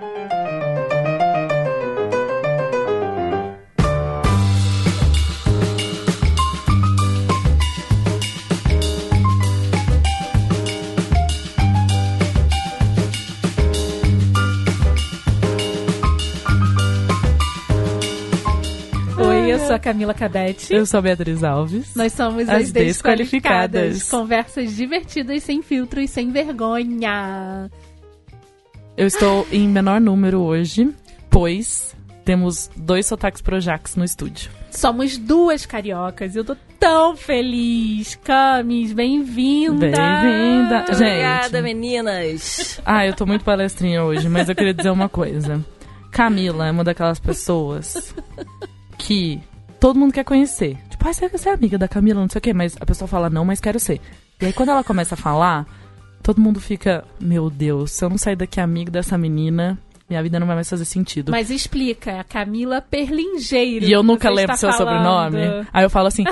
Oi, eu sou a Camila Cabete. Eu sou a Beatriz Alves. Nós somos As as, desqualificadas. Desqualificadas. Conversas divertidas, sem filtro e sem vergonha. Eu estou em menor número hoje, pois temos dois sotaques projax no estúdio. Somos duas cariocas e eu tô tão feliz. Camis, bem-vinda. Bem-vinda. Gente. Obrigada, meninas. Ah, eu tô muito palestrinha hoje, mas eu queria dizer uma coisa. Camila é uma daquelas pessoas que todo mundo quer conhecer. Tipo, ah, você é amiga da Camila, não sei o quê, mas a pessoa fala, não, mas quero ser. E aí quando ela começa a falar, todo mundo fica, meu Deus, se eu não sair daqui amigo dessa menina, minha vida não vai mais fazer sentido. Mas explica, é a Camila Perlingeiro. E eu nunca você lembro seu falando. sobrenome. Aí eu falo assim,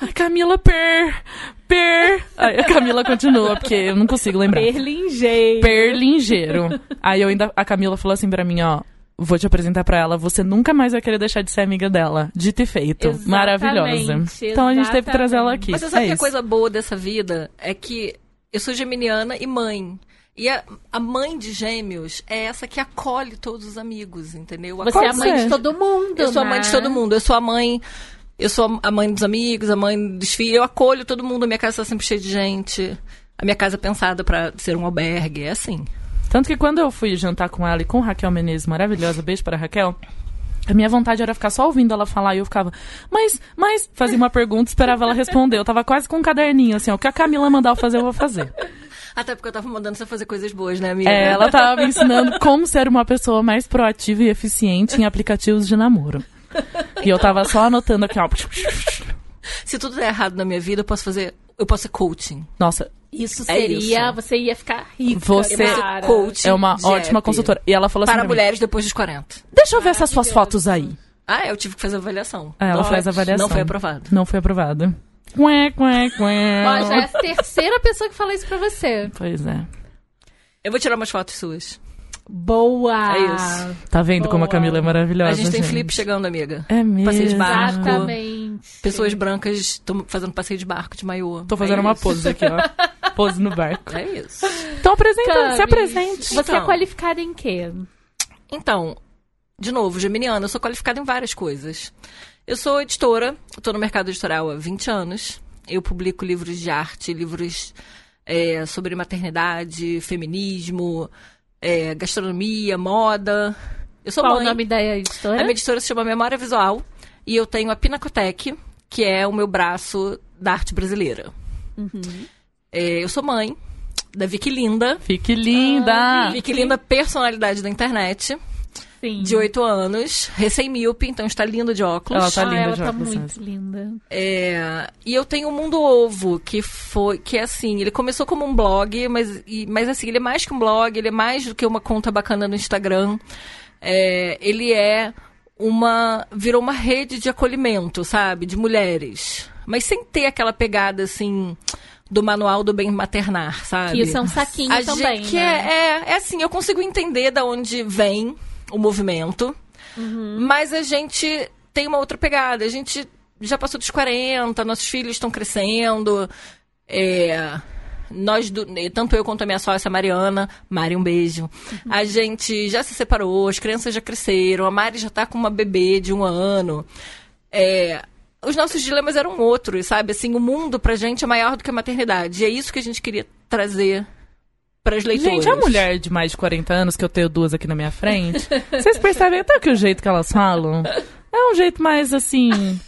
"Ai, Camila Per, Per. Aí a Camila continua, porque eu não consigo lembrar. Perlingeiro. Perlingeiro. Aí eu ainda, a Camila falou assim pra mim, ó. Vou te apresentar pra ela, você nunca mais vai querer deixar de ser amiga dela. Dito e feito. Exatamente, Maravilhosa. Então a gente teve que trazer ela aqui. Mas você sabe é que a isso. coisa boa dessa vida é que eu sou geminiana e mãe. E a, a mãe de gêmeos é essa que acolhe todos os amigos, entendeu? Você Pode é a mãe ser. de todo mundo, Eu sou a mãe né? de todo mundo. Eu sou a mãe. Eu sou a mãe dos amigos, a mãe dos filhos. Eu acolho todo mundo. A minha casa tá sempre cheia de gente. A minha casa é pensada pra ser um albergue. É assim. Tanto que quando eu fui jantar com ela e com Raquel Menezes, maravilhosa, beijo para Raquel. A minha vontade era ficar só ouvindo ela falar e eu ficava, mas, mas, fazia uma pergunta, esperava ela responder. Eu tava quase com um caderninho, assim, ó, o que a Camila mandar eu fazer, eu vou fazer. Até porque eu tava mandando você fazer coisas boas, né, amiga? É, ela tava me ensinando como ser uma pessoa mais proativa e eficiente em aplicativos de namoro. E eu tava só anotando aqui, ó. Se tudo der errado na minha vida, eu posso fazer. Eu posso ser coaching. Nossa, Isso É seria, isso. você ia ficar rica. Você- cara. Coach. é uma Jeff. ótima consultora. E ela falou assim Para pra mim, mulheres depois dos 40. deixa eu ver essas suas fotos aí. Ah, eu tive que fazer avaliação. É, ela não, faz avaliação. Não foi aprovado. Não foi aprovada. Ué, ué, ué. Ó, já é a terceira pessoa que fala isso pra você. Pois é. Eu vou tirar umas fotos suas. Boa! É isso. Tá vendo como a Boa. Camila é maravilhosa, a gente tem flip chegando, amiga. É mesmo. Passeio de barco. Exatamente. Pessoas brancas estão fazendo passeio de barco de maiô. Tô fazendo É uma isso. pose aqui, ó. Pose no barco. É isso. Então apresenta, Camis, se apresente. Você é Então. qualificada em quê? Então, de novo, geminiana, eu sou qualificada em várias coisas. Eu sou editora, tô no mercado editorial há 20 anos. Eu publico livros de arte, livros é, sobre maternidade, feminismo, é, gastronomia, moda. Eu sou Qual mãe. o nome da editora? A minha editora se chama Memória Visual e eu tenho a Pinacotec, que é o meu braço da arte brasileira. É, eu sou mãe da Vicky Linda. Fique linda. Vicky Linda, personalidade da internet, Sim. de 8 anos, recém-míope, então está linda de óculos. Ela tá ah, linda ela de tá óculos, muito linda. É, e eu tenho o Mundo Ovo, que foi, que é assim, ele começou como um blog, mas, e- mas assim, ele é mais que um blog, ele é mais do que uma conta bacana no Instagram. É, ele é uma, virou uma rede de acolhimento, sabe, de mulheres. Mas sem ter aquela pegada, assim, do manual do bem maternar, sabe? Que isso é um saquinho A também, gente, que né? é, é, é assim, eu consigo entender da onde vem o movimento, mas a gente tem uma outra pegada. A gente já passou dos 40, nossos filhos estão crescendo. é, nós, do- eh, tanto eu quanto a minha sócia Mariana, Mari, um beijo. A gente já se separou, as crianças já cresceram, a Mari já tá com uma bebê de um ano. É, os nossos dilemas eram outros, sabe? Assim, o mundo pra gente é maior do que a maternidade. E é isso que a gente queria trazer para as leitoras. Gente, a mulher de mais de 40 anos, que eu tenho duas aqui na minha frente, vocês percebem até que o jeito que elas falam é um jeito mais assim.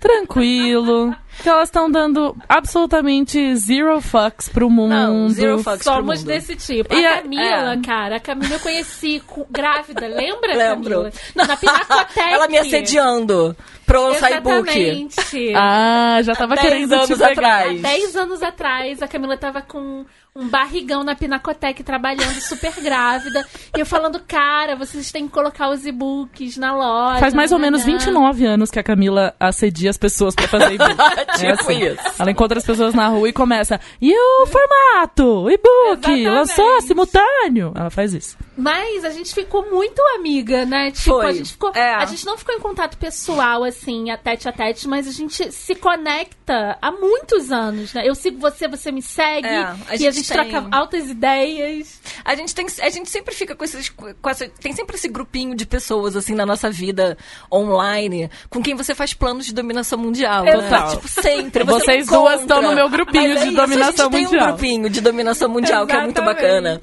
Tranquilo. Que elas estão dando absolutamente zero fucks pro mundo. Não, zero fucks pro Somos mundo. desse tipo. E a Camila, é. cara, a Camila eu conheci com- grávida, lembra, Lembro. Camila? Na Pinacotec. Ela me assediando e-book. Exatamente. Ah, já tava Há 10 querendo te anos pegar. atrás. Há 10 anos atrás, a Camila tava com um barrigão na Pinacotec, trabalhando super grávida. E eu falando, cara, vocês têm que colocar os e-books na loja. Faz mais ou menos nananã. 29 anos que a Camila assedia as pessoas pra fazer e-book. Tipo É assim. isso. Ela encontra as pessoas na rua e começa. E o formato? E-book? Lançou simultâneo? Ela faz isso. Mas a gente ficou muito amiga, né? Tipo, Foi. a gente ficou. É. A gente não ficou em contato pessoal, assim, a tete a tete, mas a gente se conecta há muitos anos, né? Eu sigo você, você me segue. É, a e a gente troca altas ideias. A gente, tem, a gente sempre fica com esses. Com essa, tem sempre esse grupinho de pessoas, assim, na nossa vida online, com quem você faz planos de dominação mundial. né? Total. Tipo, sempre. Você Vocês encontra. duas estão no meu grupinho Mas é de isso, dominação a gente mundial. tem um grupinho de dominação mundial, que é muito bacana.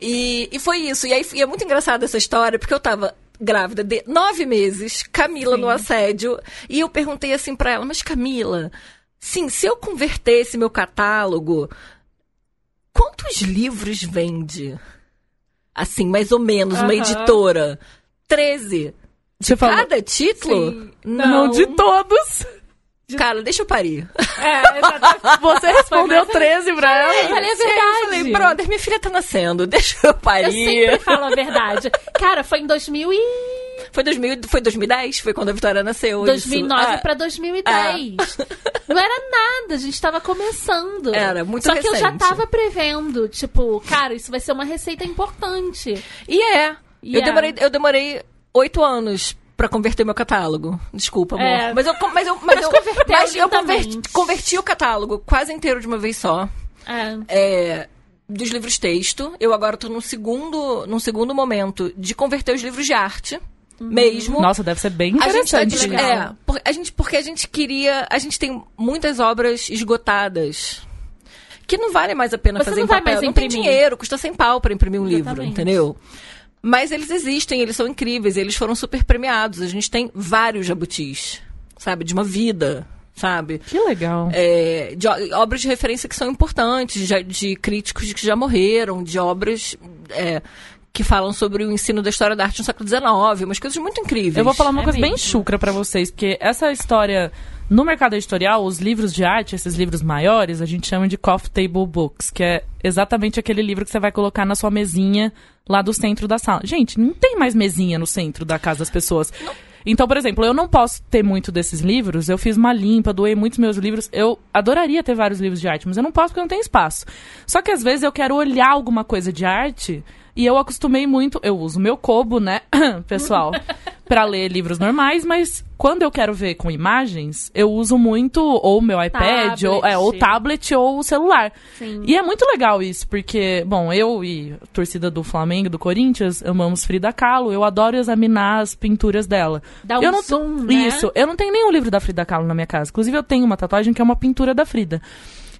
E, e foi isso. E aí e é muito engraçada essa história, porque eu tava grávida de nove meses, Camila no assédio, e eu perguntei assim pra ela, mas Camila, sim, se eu convertesse meu catálogo, quantos livros vende? Assim, mais ou menos, uma Aham. editora. Treze. De Você falou- cada título? Sim. Não, de todos. Cara, deixa eu parir. É. Você respondeu 13 pra ela. Eu falei a Eu verdade. falei, brother, minha filha tá nascendo, deixa eu Eu parir. sempre falo a verdade. Cara, foi em 2000 e... Foi, 2000, foi 2010? Foi quando a Vitória nasceu? 2009 isso. Ah, pra 2010. Não era nada, a gente tava começando. Era muito Só que eu já recente. tava prevendo, tipo, cara, isso vai ser uma receita importante. E é. E eu, é. demorei, eu demorei oito anos pra converter meu catálogo. Desculpa, amor. É. Mas eu, mas eu, mas Mas eu, converteu mas eu converti, converti o catálogo quase inteiro de uma vez só. É. É, dos livros texto. Eu agora tô num segundo, num segundo momento de converter os livros de arte. Uhum. Mesmo. Nossa, deve ser bem A gente tá interessante. é, por- a gente, porque a gente queria. A gente tem muitas obras esgotadas. Que não vale mais a pena Você fazer não em vai papel. mais Não tem imprimir. dinheiro, custa 100 pau pra imprimir um livro, Exatamente. entendeu? Mas eles existem, eles são incríveis, eles foram super premiados. A gente tem vários jabutis, sabe? De uma vida, sabe? Que legal. É, de obras de referência que são importantes, de, de críticos que já morreram, de obras é, que falam sobre o ensino da história da arte no século XIX, umas coisas muito incríveis. Eu vou falar uma É coisa bem mesmo. chucra pra vocês, porque essa história no mercado editorial, os livros de arte, esses livros maiores, a gente chama de coffee table books, que é exatamente aquele livro que você vai colocar na sua mesinha lá do centro da sala. Gente, não tem mais mesinha no centro da casa das pessoas. Então, por exemplo, eu não posso ter muito desses livros. Eu fiz uma limpa, doei muitos meus livros. Eu adoraria ter vários livros de arte, mas eu não posso porque eu não tenho espaço. Só que às vezes eu quero olhar alguma coisa de arte e eu acostumei muito. Eu uso meu Kobo, né, pessoal, pra ler livros normais, mas quando eu quero ver com imagens, eu uso muito ou meu iPad, ou, é, ou Tablet. tablet ou o celular. Sim. E é muito legal isso, porque, bom, eu e a torcida do Flamengo, do Corinthians, amamos Frida Kahlo, eu adoro examinar as pinturas dela. Dá um eu não, zoom, né? Isso, eu não tenho nenhum livro da Frida Kahlo na minha casa. Inclusive, eu tenho uma tatuagem que é uma pintura da Frida.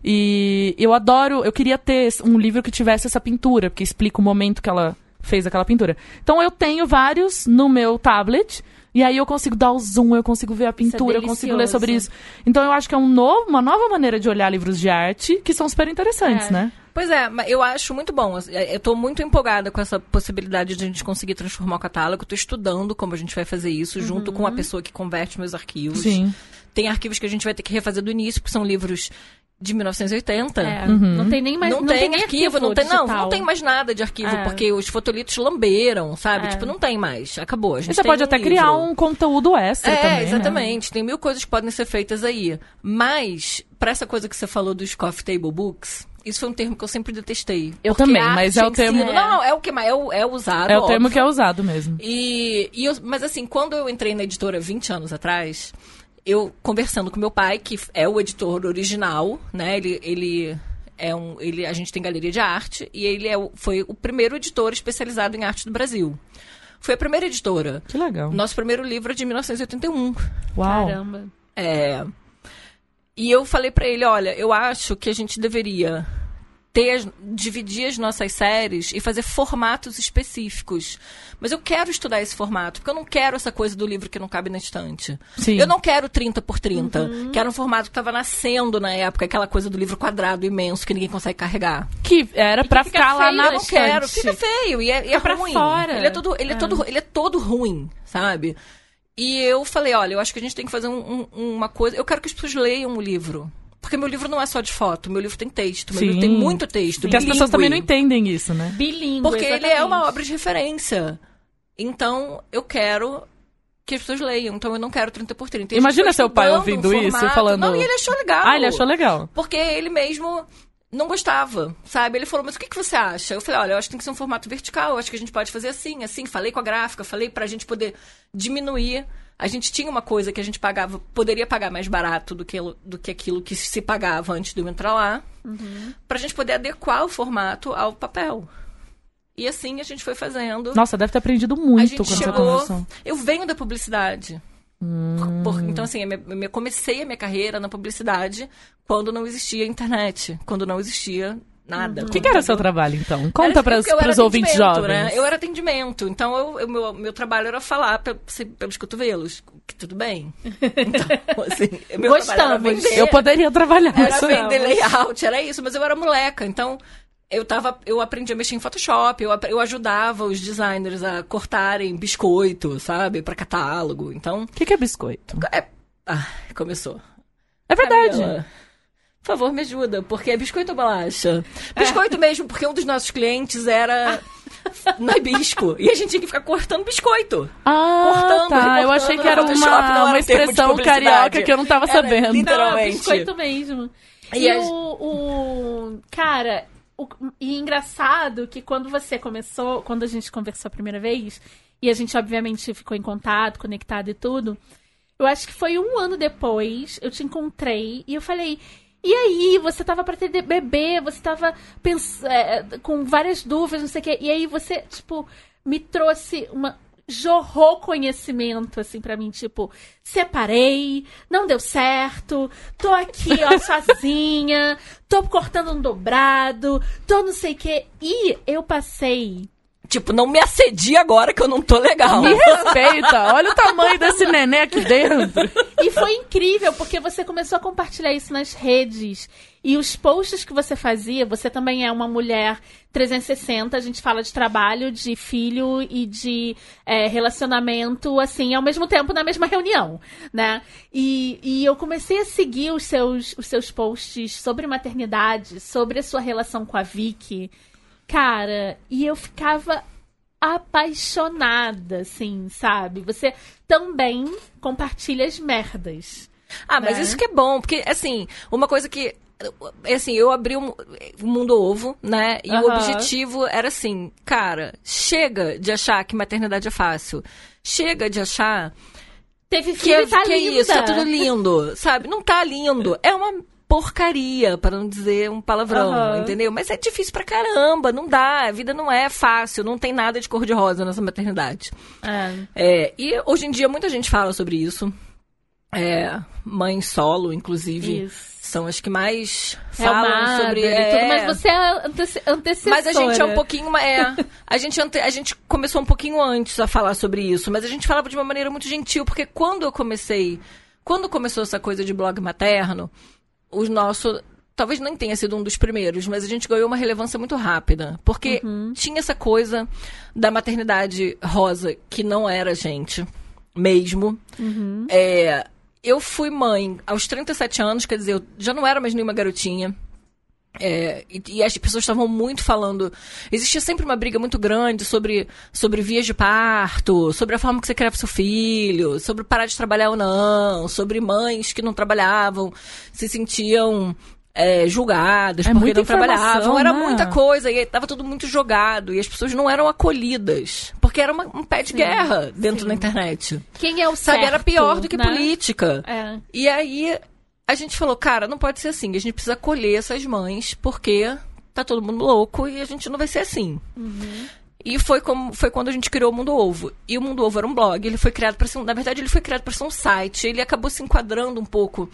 E eu adoro, eu queria ter um livro que tivesse essa pintura, porque explica o momento que ela fez aquela pintura. Então eu tenho vários no meu tablet. E aí eu consigo dar o zoom, eu consigo ver a pintura, eu consigo ler sobre isso. Então eu acho que é um novo, uma nova maneira de olhar livros de arte que são super interessantes, É. né? Pois é, eu acho muito bom. Eu tô muito empolgada com essa possibilidade de a gente conseguir transformar o catálogo. Tô estudando como a gente vai fazer isso, junto com a pessoa que converte meus arquivos. Sim. Tem arquivos que a gente vai ter que refazer do início, porque são livros de 1980. É, Uhum. Não tem nem mais não, não tem, nem arquivo, não tem, não, digital. não tem mais nada de arquivo, É. porque os fotolitos lamberam, sabe? É. Tipo, não tem mais. Acabou. A gente E você tem pode um até livro. criar um conteúdo extra É, também. né? exatamente. Tem mil coisas que podem ser feitas aí. Mas, pra essa coisa que você falou dos coffee table books, isso foi um termo que eu sempre detestei. Eu também, mas é o termo- ensino- Não, não, é o que mais. É, o- é usado. É o termo óbvio. que é usado mesmo. E, e eu- mas assim, quando eu entrei na editora 20 anos atrás, eu conversando com meu pai, que é o editor original, né? Ele, ele é um. Ele, a gente tem galeria de arte e ele é, o- foi o primeiro editor especializado em arte do Brasil. Foi a primeira editora. Que legal. Nosso primeiro livro é de 1981. Uau. Caramba. É, E eu falei pra ele, olha, eu acho que a gente deveria ter as- dividir as nossas séries e fazer formatos específicos. Mas eu quero estudar esse formato, porque eu não quero essa coisa do livro que não cabe na estante. Sim. Eu não quero 30 por 30, que era um formato que estava nascendo na época, aquela coisa do livro quadrado imenso que ninguém consegue carregar. Que era fica ficar lá na Eu quero, fica feio e é, e é pra ruim. fora. Ele é todo, ele é. É. todo, ele é todo ruim, sabe? E eu falei, olha, eu acho que a gente tem que fazer um- um- uma coisa. Eu quero que as pessoas leiam o livro. Porque meu livro não é só de foto, meu livro tem texto, meu Sim. livro tem muito texto. Porque as pessoas também não entendem isso, né? Bilíngue. Porque ele é uma exatamente. obra de referência. Então, eu quero que as pessoas leiam. Então, eu não quero 30 por 30. E a gente Imagina seu pai ouvindo um isso e falando- Não, e ele achou legal. Ah, ele achou legal. Porque ele mesmo não gostava, sabe? Ele falou, mas o que, que você acha? Eu falei, olha, eu acho que tem que ser um formato vertical, eu acho que a gente pode fazer assim, assim. Falei com a gráfica, falei pra gente poder diminuir. A gente tinha uma coisa que a gente pagava, poderia pagar mais barato do que, do que aquilo que se pagava antes de eu entrar lá, uhum. pra gente poder adequar o formato ao papel. E assim a gente foi fazendo. Nossa, deve ter aprendido muito quando chegou, você começou. Eu venho da publicidade. Hum. Por, então, assim, eu comecei a minha carreira na publicidade quando não existia internet, quando não existia nada. O que, que, era o seu trabalho, então? Conta para os ouvintes jovens. Né? Eu era atendimento, então eu, eu, meu, meu trabalho era falar pelos cotovelos, que tudo bem. Então, assim, meu Gostamos. Vender, eu poderia trabalhar. Era vender layout, era isso, mas eu era moleca, então eu tava, eu aprendi a mexer em Photoshop, eu, eu ajudava os designers a cortarem biscoito, sabe, para catálogo. Então, o que, que, é biscoito? É, ah, começou. É verdade. Camila, por favor, me ajuda, porque é biscoito ou bolacha? Biscoito é. mesmo, porque um dos nossos clientes era nabisco. E a gente tinha que ficar cortando biscoito. Ah, cortando, tá. Eu achei que era uma, uma expressão carioca que eu não tava era, sabendo. Literalmente. Não, biscoito mesmo. E, e o, o... Cara, o, e engraçado que quando você começou, quando a gente conversou a primeira vez, e a gente obviamente ficou em contato, conectado e tudo, eu acho que foi um ano depois, eu te encontrei e eu falei. E aí, você tava pra ter bebê, você tava é, com várias dúvidas, não sei o quê. E aí você, tipo, me trouxe uma, jorrou conhecimento, assim, para mim, tipo, separei, não deu certo, tô aqui, ó, sozinha, tô cortando um dobrado, tô não sei o quê. E eu passei Tipo, não me assedia agora que eu não tô legal. Me respeita. Olha o tamanho desse neném aqui dentro. E foi incrível, porque você começou a compartilhar isso nas redes. E os posts que você fazia, você também é uma mulher 360, a gente fala de trabalho, de filho e de é, relacionamento, assim, ao mesmo tempo na mesma reunião, né? E, e eu comecei a seguir os seus, os seus posts sobre maternidade, sobre a sua relação com a Vicky. Cara, e eu ficava apaixonada, assim, sabe? Você também compartilha as merdas. Ah, né? mas isso que é bom, porque, assim, uma coisa que. Assim, eu abri o um, mundo ovo, né? E uhum. o objetivo era assim, cara, chega de achar que maternidade é fácil. Chega de achar. Teve filho que, tá que é isso, é tudo lindo, sabe? Não tá lindo. É uma porcaria, para não dizer um palavrão, uhum. entendeu? Mas é difícil pra caramba, não dá, a vida não é fácil, não tem nada de cor-de-rosa nessa maternidade. É. é. E hoje em dia muita gente fala sobre isso. É, mãe solo, inclusive. Isso. São as que mais falam sobre é, tudo, mas você é antece antecessora. Mas a gente é um pouquinho é, a gente ante, a gente começou um pouquinho antes a falar sobre isso, mas a gente falava de uma maneira muito gentil, porque quando eu comecei, quando começou essa coisa de blog materno, o nosso talvez nem tenha sido um dos primeiros, mas a gente ganhou uma relevância muito rápida. Porque uhum. tinha essa coisa da maternidade rosa que não era a gente mesmo. Uhum. É, eu fui mãe aos 37 anos, quer dizer, eu já não era mais nenhuma garotinha. É, e, e, as pessoas estavam muito falando. Existia sempre uma briga muito grande sobre, sobre vias de parto, sobre a forma que você criava seu filho, sobre parar de trabalhar ou não, sobre mães que não trabalhavam, se sentiam é, julgadas é porque não trabalhavam. Era né? muita coisa e estava tudo muito jogado e as pessoas não eram acolhidas. Porque era uma, um pé de sim, guerra dentro sim. da internet. Quem é o Sabe, certo, era pior do que né? política. É. E aí a gente falou, cara, não pode ser assim. A gente precisa acolher essas mães, porque tá todo mundo louco e a gente não vai ser assim. Uhum. E foi, como, foi quando a gente criou o Mundo Ovo. E o Mundo Ovo era um blog, ele foi criado para ser. Na verdade, ele foi criado para ser um site. Ele acabou se enquadrando um pouco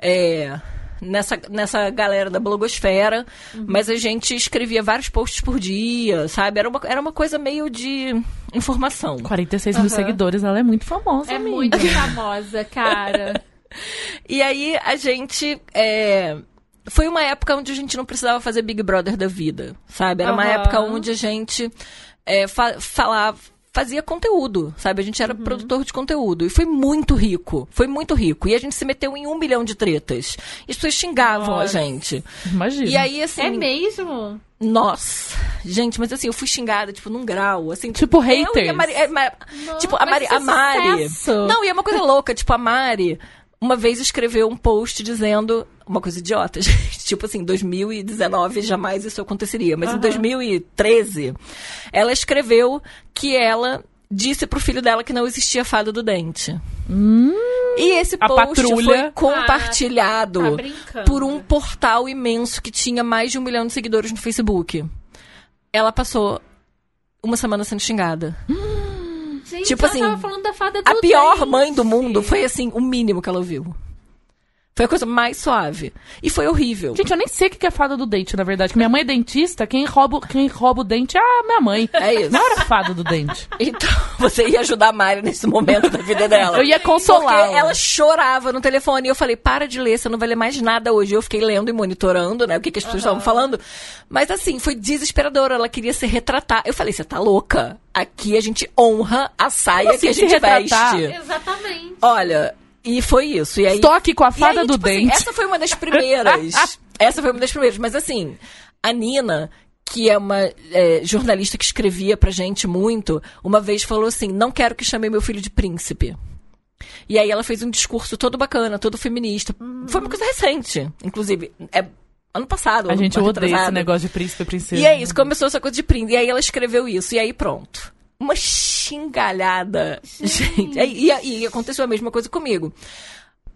é, nessa, nessa galera da blogosfera. Uhum. Mas a gente escrevia vários posts por dia, sabe? Era uma, era uma coisa meio de informação. 46 mil uhum. seguidores, ela é muito famosa, É amiga. muito famosa, cara. E aí a gente. É... Foi uma época onde a gente não precisava fazer Big Brother da vida, sabe? Era uhum. uma época onde a gente é, fa falava fazia conteúdo, sabe? A gente era uhum. produtor de conteúdo. E foi muito rico. Foi muito rico. E a gente se meteu em um milhão de tretas. E as pessoas xingavam Nossa. a gente. Imagina. E aí, assim. É mesmo? Nossa, gente, mas assim, eu fui xingada, tipo, num grau, assim. Tipo, haters. A Mari, é, tipo, a Mari. A Mari não, e é uma coisa louca, tipo, a Mari uma vez escreveu um post dizendo uma coisa idiota, gente. tipo assim, 2019 jamais isso aconteceria, mas em 2013 ela escreveu que ela disse pro filho dela que não existia fada do dente. e esse post patrulha. foi compartilhado tá brincando. por um portal imenso que tinha mais de um milhão de seguidores no Facebook. Ela passou uma semana sendo xingada. Gente, Tipo assim, tava falando da fada do A pior dente. mãe do mundo foi assim, o mínimo que ela ouviu. Foi a coisa mais suave. E foi horrível. Gente, eu nem sei o que é fada do dente, na verdade. Que minha mãe é dentista, quem rouba, quem rouba o dente é a minha mãe. É isso. Não era fada do dente. Então, você ia ajudar a Mari nesse momento da vida dela. Eu ia consolar. Porque ela chorava no telefone e eu falei, para de ler, você não vai ler mais nada hoje. Eu fiquei lendo e monitorando, né, o que, que as pessoas estavam falando. Mas assim, foi desesperador, ela queria se retratar. Eu falei, você tá louca? Aqui a gente honra a saia assim que a gente veste. Exatamente. Olha, e foi isso. E aí, aqui com a fada aí, do tipo assim, dente. essa foi uma das primeiras. essa foi uma das primeiras. Mas assim, a Nina, que é uma é, jornalista que escrevia pra gente muito, uma vez falou assim: não quero que chamem meu filho de príncipe. E aí ela fez um discurso todo bacana, todo feminista. Foi uma coisa recente, inclusive. É ano passado. A ano gente odeia esse negócio de príncipe e princesa. E é isso, começou essa coisa de príncipe. E aí ela escreveu isso. E aí pronto. Uma xingalhada. Gente. E, e- e aconteceu a mesma coisa comigo.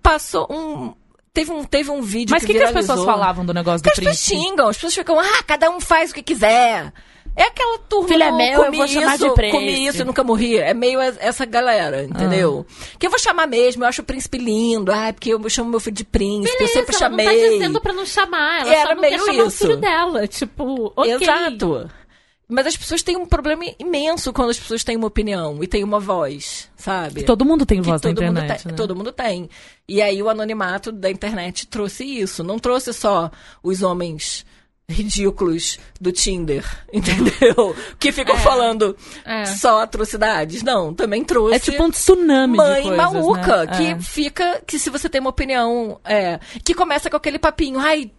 Passou um. Teve um, teve um vídeo Mas o que que, que as pessoas falavam do negócio do Porque as pessoas príncipe? xingam, as pessoas ficam, ah, cada um faz o que quiser. É aquela turma Filho é do meu, eu comi vou chamar isso, de príncipe. comi isso e nunca morri. É meio es- essa galera, entendeu? Ah. Que eu vou chamar mesmo, eu acho o príncipe lindo. Ah, porque eu chamo meu filho de príncipe, eu sempre ela chamei. não tá dizendo pra não chamar, ela Era só não meio quer chamar o isso. filho dela. Tipo, ok. Exato. Mas as pessoas têm um problema imenso quando as pessoas têm uma opinião e têm uma voz, sabe? Todo mundo tem Que voz na todo mundo internet, tem, né? todo mundo tem. E aí o anonimato da internet trouxe isso. Não trouxe só os homens ridículos do Tinder, entendeu? Que ficam falando É. só atrocidades. Não, também trouxe É tipo um tsunami mãe de coisas, maluca né? que É. fica que se você tem uma opinião é, que começa com aquele papinho ai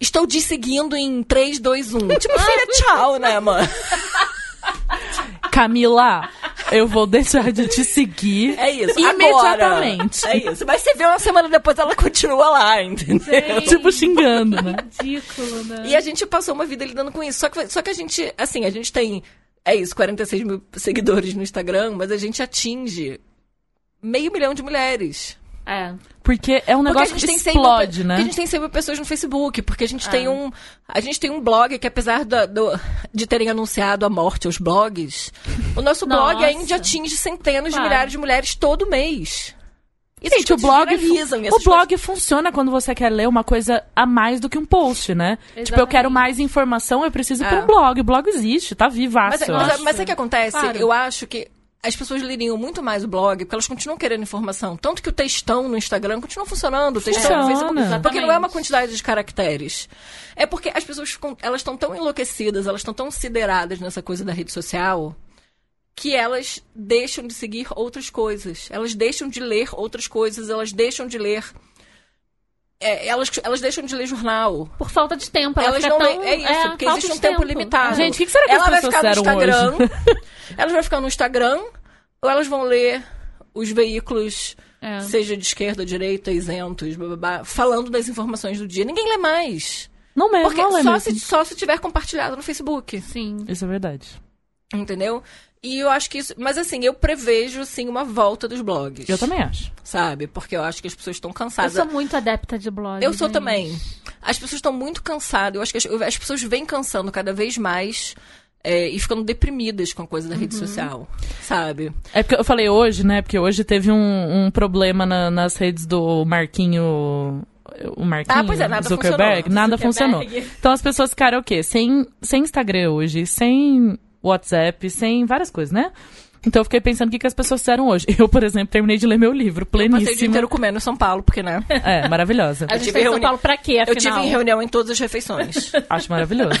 estou te seguindo em 3, 2, 1 tipo filha tchau né mano Camila, eu vou deixar de te seguir é isso imediatamente. agora. é isso mas você vê uma semana depois ela continua lá entendeu Tipo, xingando, né? Ridículo, né? e a gente passou uma vida lidando com isso só que só que a gente assim a gente tem é isso 46 mil seguidores no Instagram mas a gente atinge meio milhão de mulheres É. Porque é um negócio que explode, sempre, né? porque a gente tem sempre pessoas no Facebook, porque a gente É. tem um. A gente tem um blog que, apesar da- do- de terem anunciado a morte aos blogs, o nosso blog Nossa. ainda atinge centenas de Claro. milhares de mulheres todo mês. Essas Gente, o coisas blog, o blog funciona quando você quer ler uma coisa a mais do que um post, né? Tipo, eu quero mais informação, eu preciso ir pra É. um blog. O blog existe, tá vivaço. Mas, eu mas, acho. mas sabe o que acontece? Claro. Eu acho que as pessoas leriam muito mais o blog, porque elas continuam querendo informação. Tanto que o textão no Instagram continua funcionando, o textão no Funciona. Facebook. Porque não é uma quantidade de caracteres. É porque as pessoas ficam, elas estão tão enlouquecidas, elas estão tão sideradas nessa coisa da rede social, que elas deixam de seguir outras coisas. Elas deixam de ler outras coisas, elas deixam de ler. É, elas, elas deixam de ler jornal. Por falta de tempo. Ela Elas não tão, é isso, porque falta existe de um tempo limitado. Gente, o que, que será que Ela as vai pessoas ficar no Instagram. elas vão ficar no Instagram ou elas vão ler os veículos, É. seja de esquerda, direita, isentos, blá, blá, blá, falando das informações do dia. Ninguém lê mais. Não mesmo, Porque não é só mesmo. se, só se tiver compartilhado no Facebook. Sim. Isso é verdade. Entendeu? E eu acho que isso. Mas assim, eu prevejo sim uma volta dos blogs. Eu também acho. Sabe? Porque eu acho que as pessoas estão Eu cansadas. sou muito adepta de blog. Eu sou gente. também. As pessoas estão muito cansadas. Eu acho que as, as pessoas vêm cansando cada vez mais é, e ficando deprimidas com a coisa da Uhum. rede social. Sabe? É porque eu falei hoje, né? Porque hoje teve um, um problema na- nas redes do Marquinho. O Marquinho Ah, pois é, nada Zuckerberg, funcionou. nada Zuckerberg. funcionou. Então as pessoas ficaram o quê? Sem, sem Instagram hoje, sem WhatsApp, sem várias coisas, né? Então eu fiquei pensando o que, que as pessoas fizeram hoje. Eu, por exemplo, terminei de ler meu livro, Eu passei o dia inteiro comendo em São Paulo, porque, né? É, maravilhosa. A gente tive tá em São Paulo pra quê, Eu afinal? tive em reunião em todas as refeições. Acho maravilhoso.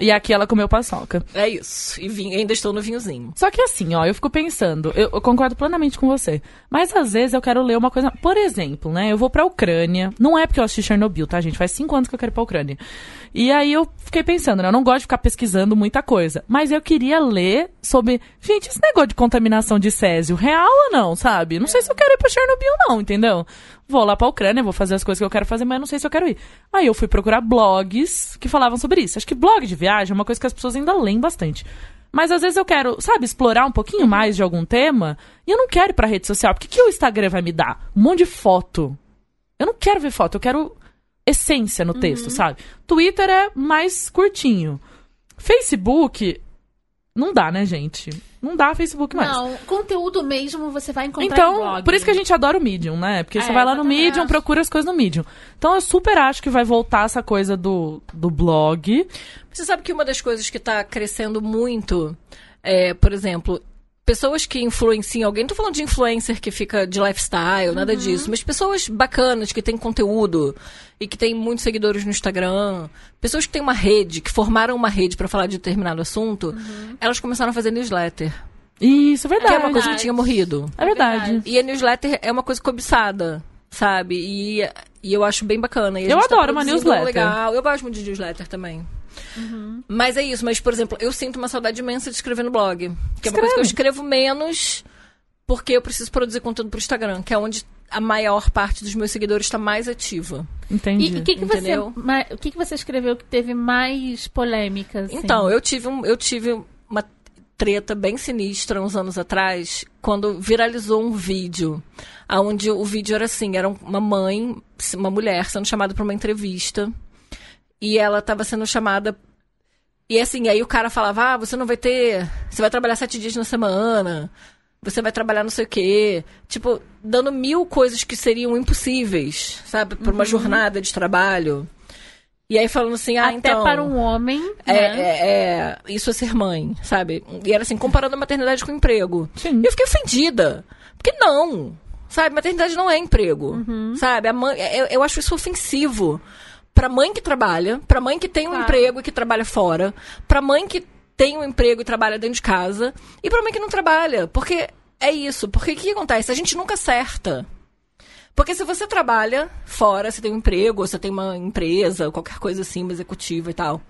e aqui ela comeu paçoca. é isso. E vim- ainda estou no vinhozinho. Só que assim, ó, eu fico pensando, eu, eu concordo plenamente com você. Mas às vezes eu quero ler uma coisa. Por exemplo, né? Eu vou pra Ucrânia. Não é porque eu assisti Chernobyl, tá, gente? Faz cinco anos que eu quero ir pra Ucrânia. E aí eu fiquei pensando, né? Eu não gosto de ficar pesquisando muita coisa. Mas eu queria ler sobre. Gente, esse negócio de contaminação de césio, real ou não, sabe? Não sei se eu quero ir pra Chernobyl, não, entendeu? Vou lá pra Ucrânia, vou fazer as coisas que eu quero fazer, mas não sei se eu quero ir. Aí eu fui procurar blogs que falavam sobre isso. Acho que blog de viagem é uma coisa que as pessoas ainda leem bastante. Mas às vezes eu quero, sabe, explorar um pouquinho mais de algum tema e eu não quero ir pra rede social. Porque que o Instagram vai me dar? Um monte de foto. Eu não quero ver foto, eu quero essência no texto, sabe? Twitter é mais curtinho. Facebook, não dá, né, gente? Não dá Facebook mais. Não, conteúdo mesmo você vai encontrar em Então, blog. por isso que a gente adora o Medium, né? Porque você É, vai lá no. Medium, procura as coisas no Medium. Então eu super acho que vai voltar essa coisa do, do blog. Você sabe que uma das coisas que está crescendo muito é, por exemplo, pessoas que influenciam alguém. Não tô falando de influencer que fica de lifestyle, nada disso. Mas pessoas bacanas que têm conteúdo e que têm muitos seguidores no Instagram. Pessoas que têm uma rede, que formaram uma rede para falar de determinado assunto. Elas começaram a fazer newsletter. Isso, é Que verdade. é uma coisa que tinha morrido. É verdade. E a newsletter é uma coisa cobiçada, sabe? E, e eu acho bem bacana. Eu tá adoro uma produzindo um newsletter. Legal. Eu gosto muito de newsletter também. Mas é isso. Mas, por exemplo, eu sinto uma saudade imensa de escrever no blog. Que é uma coisa que eu escrevo menos porque eu preciso produzir conteúdo pro Instagram, que é onde a maior parte dos meus seguidores está mais ativa. Entendi. E o que, que você, Entendeu? ma- o que, que você escreveu que teve mais polêmicas? assim? Então, eu tive, um, eu tive uma treta bem sinistra uns anos atrás, quando viralizou um vídeo, onde o vídeo era assim, era uma mãe, uma mulher sendo chamada para uma entrevista, e ela estava sendo chamada e assim, aí o cara falava, ah, você não vai ter. Você vai trabalhar sete dias na semana. Você vai trabalhar não sei o quê. Tipo, dando mil coisas que seriam impossíveis, sabe? Pra uma jornada de trabalho. E aí falando assim, ah, Até então... para um homem, É, né? é, é, isso é ser mãe, sabe? E era assim, comparando a maternidade com o emprego. Sim. E eu fiquei ofendida. Porque não. Sabe, maternidade não é emprego. Sabe? A mãe, eu, eu acho isso ofensivo. Pra mãe que trabalha, pra mãe que tem um Claro. emprego e que trabalha fora, pra mãe que tem um emprego e trabalha dentro de casa, e pra mãe que não trabalha. Porque é isso. Porque o que acontece? A gente nunca acerta. Porque se você trabalha fora, você tem um emprego, ou você tem uma empresa, qualquer coisa assim, uma executiva e tal,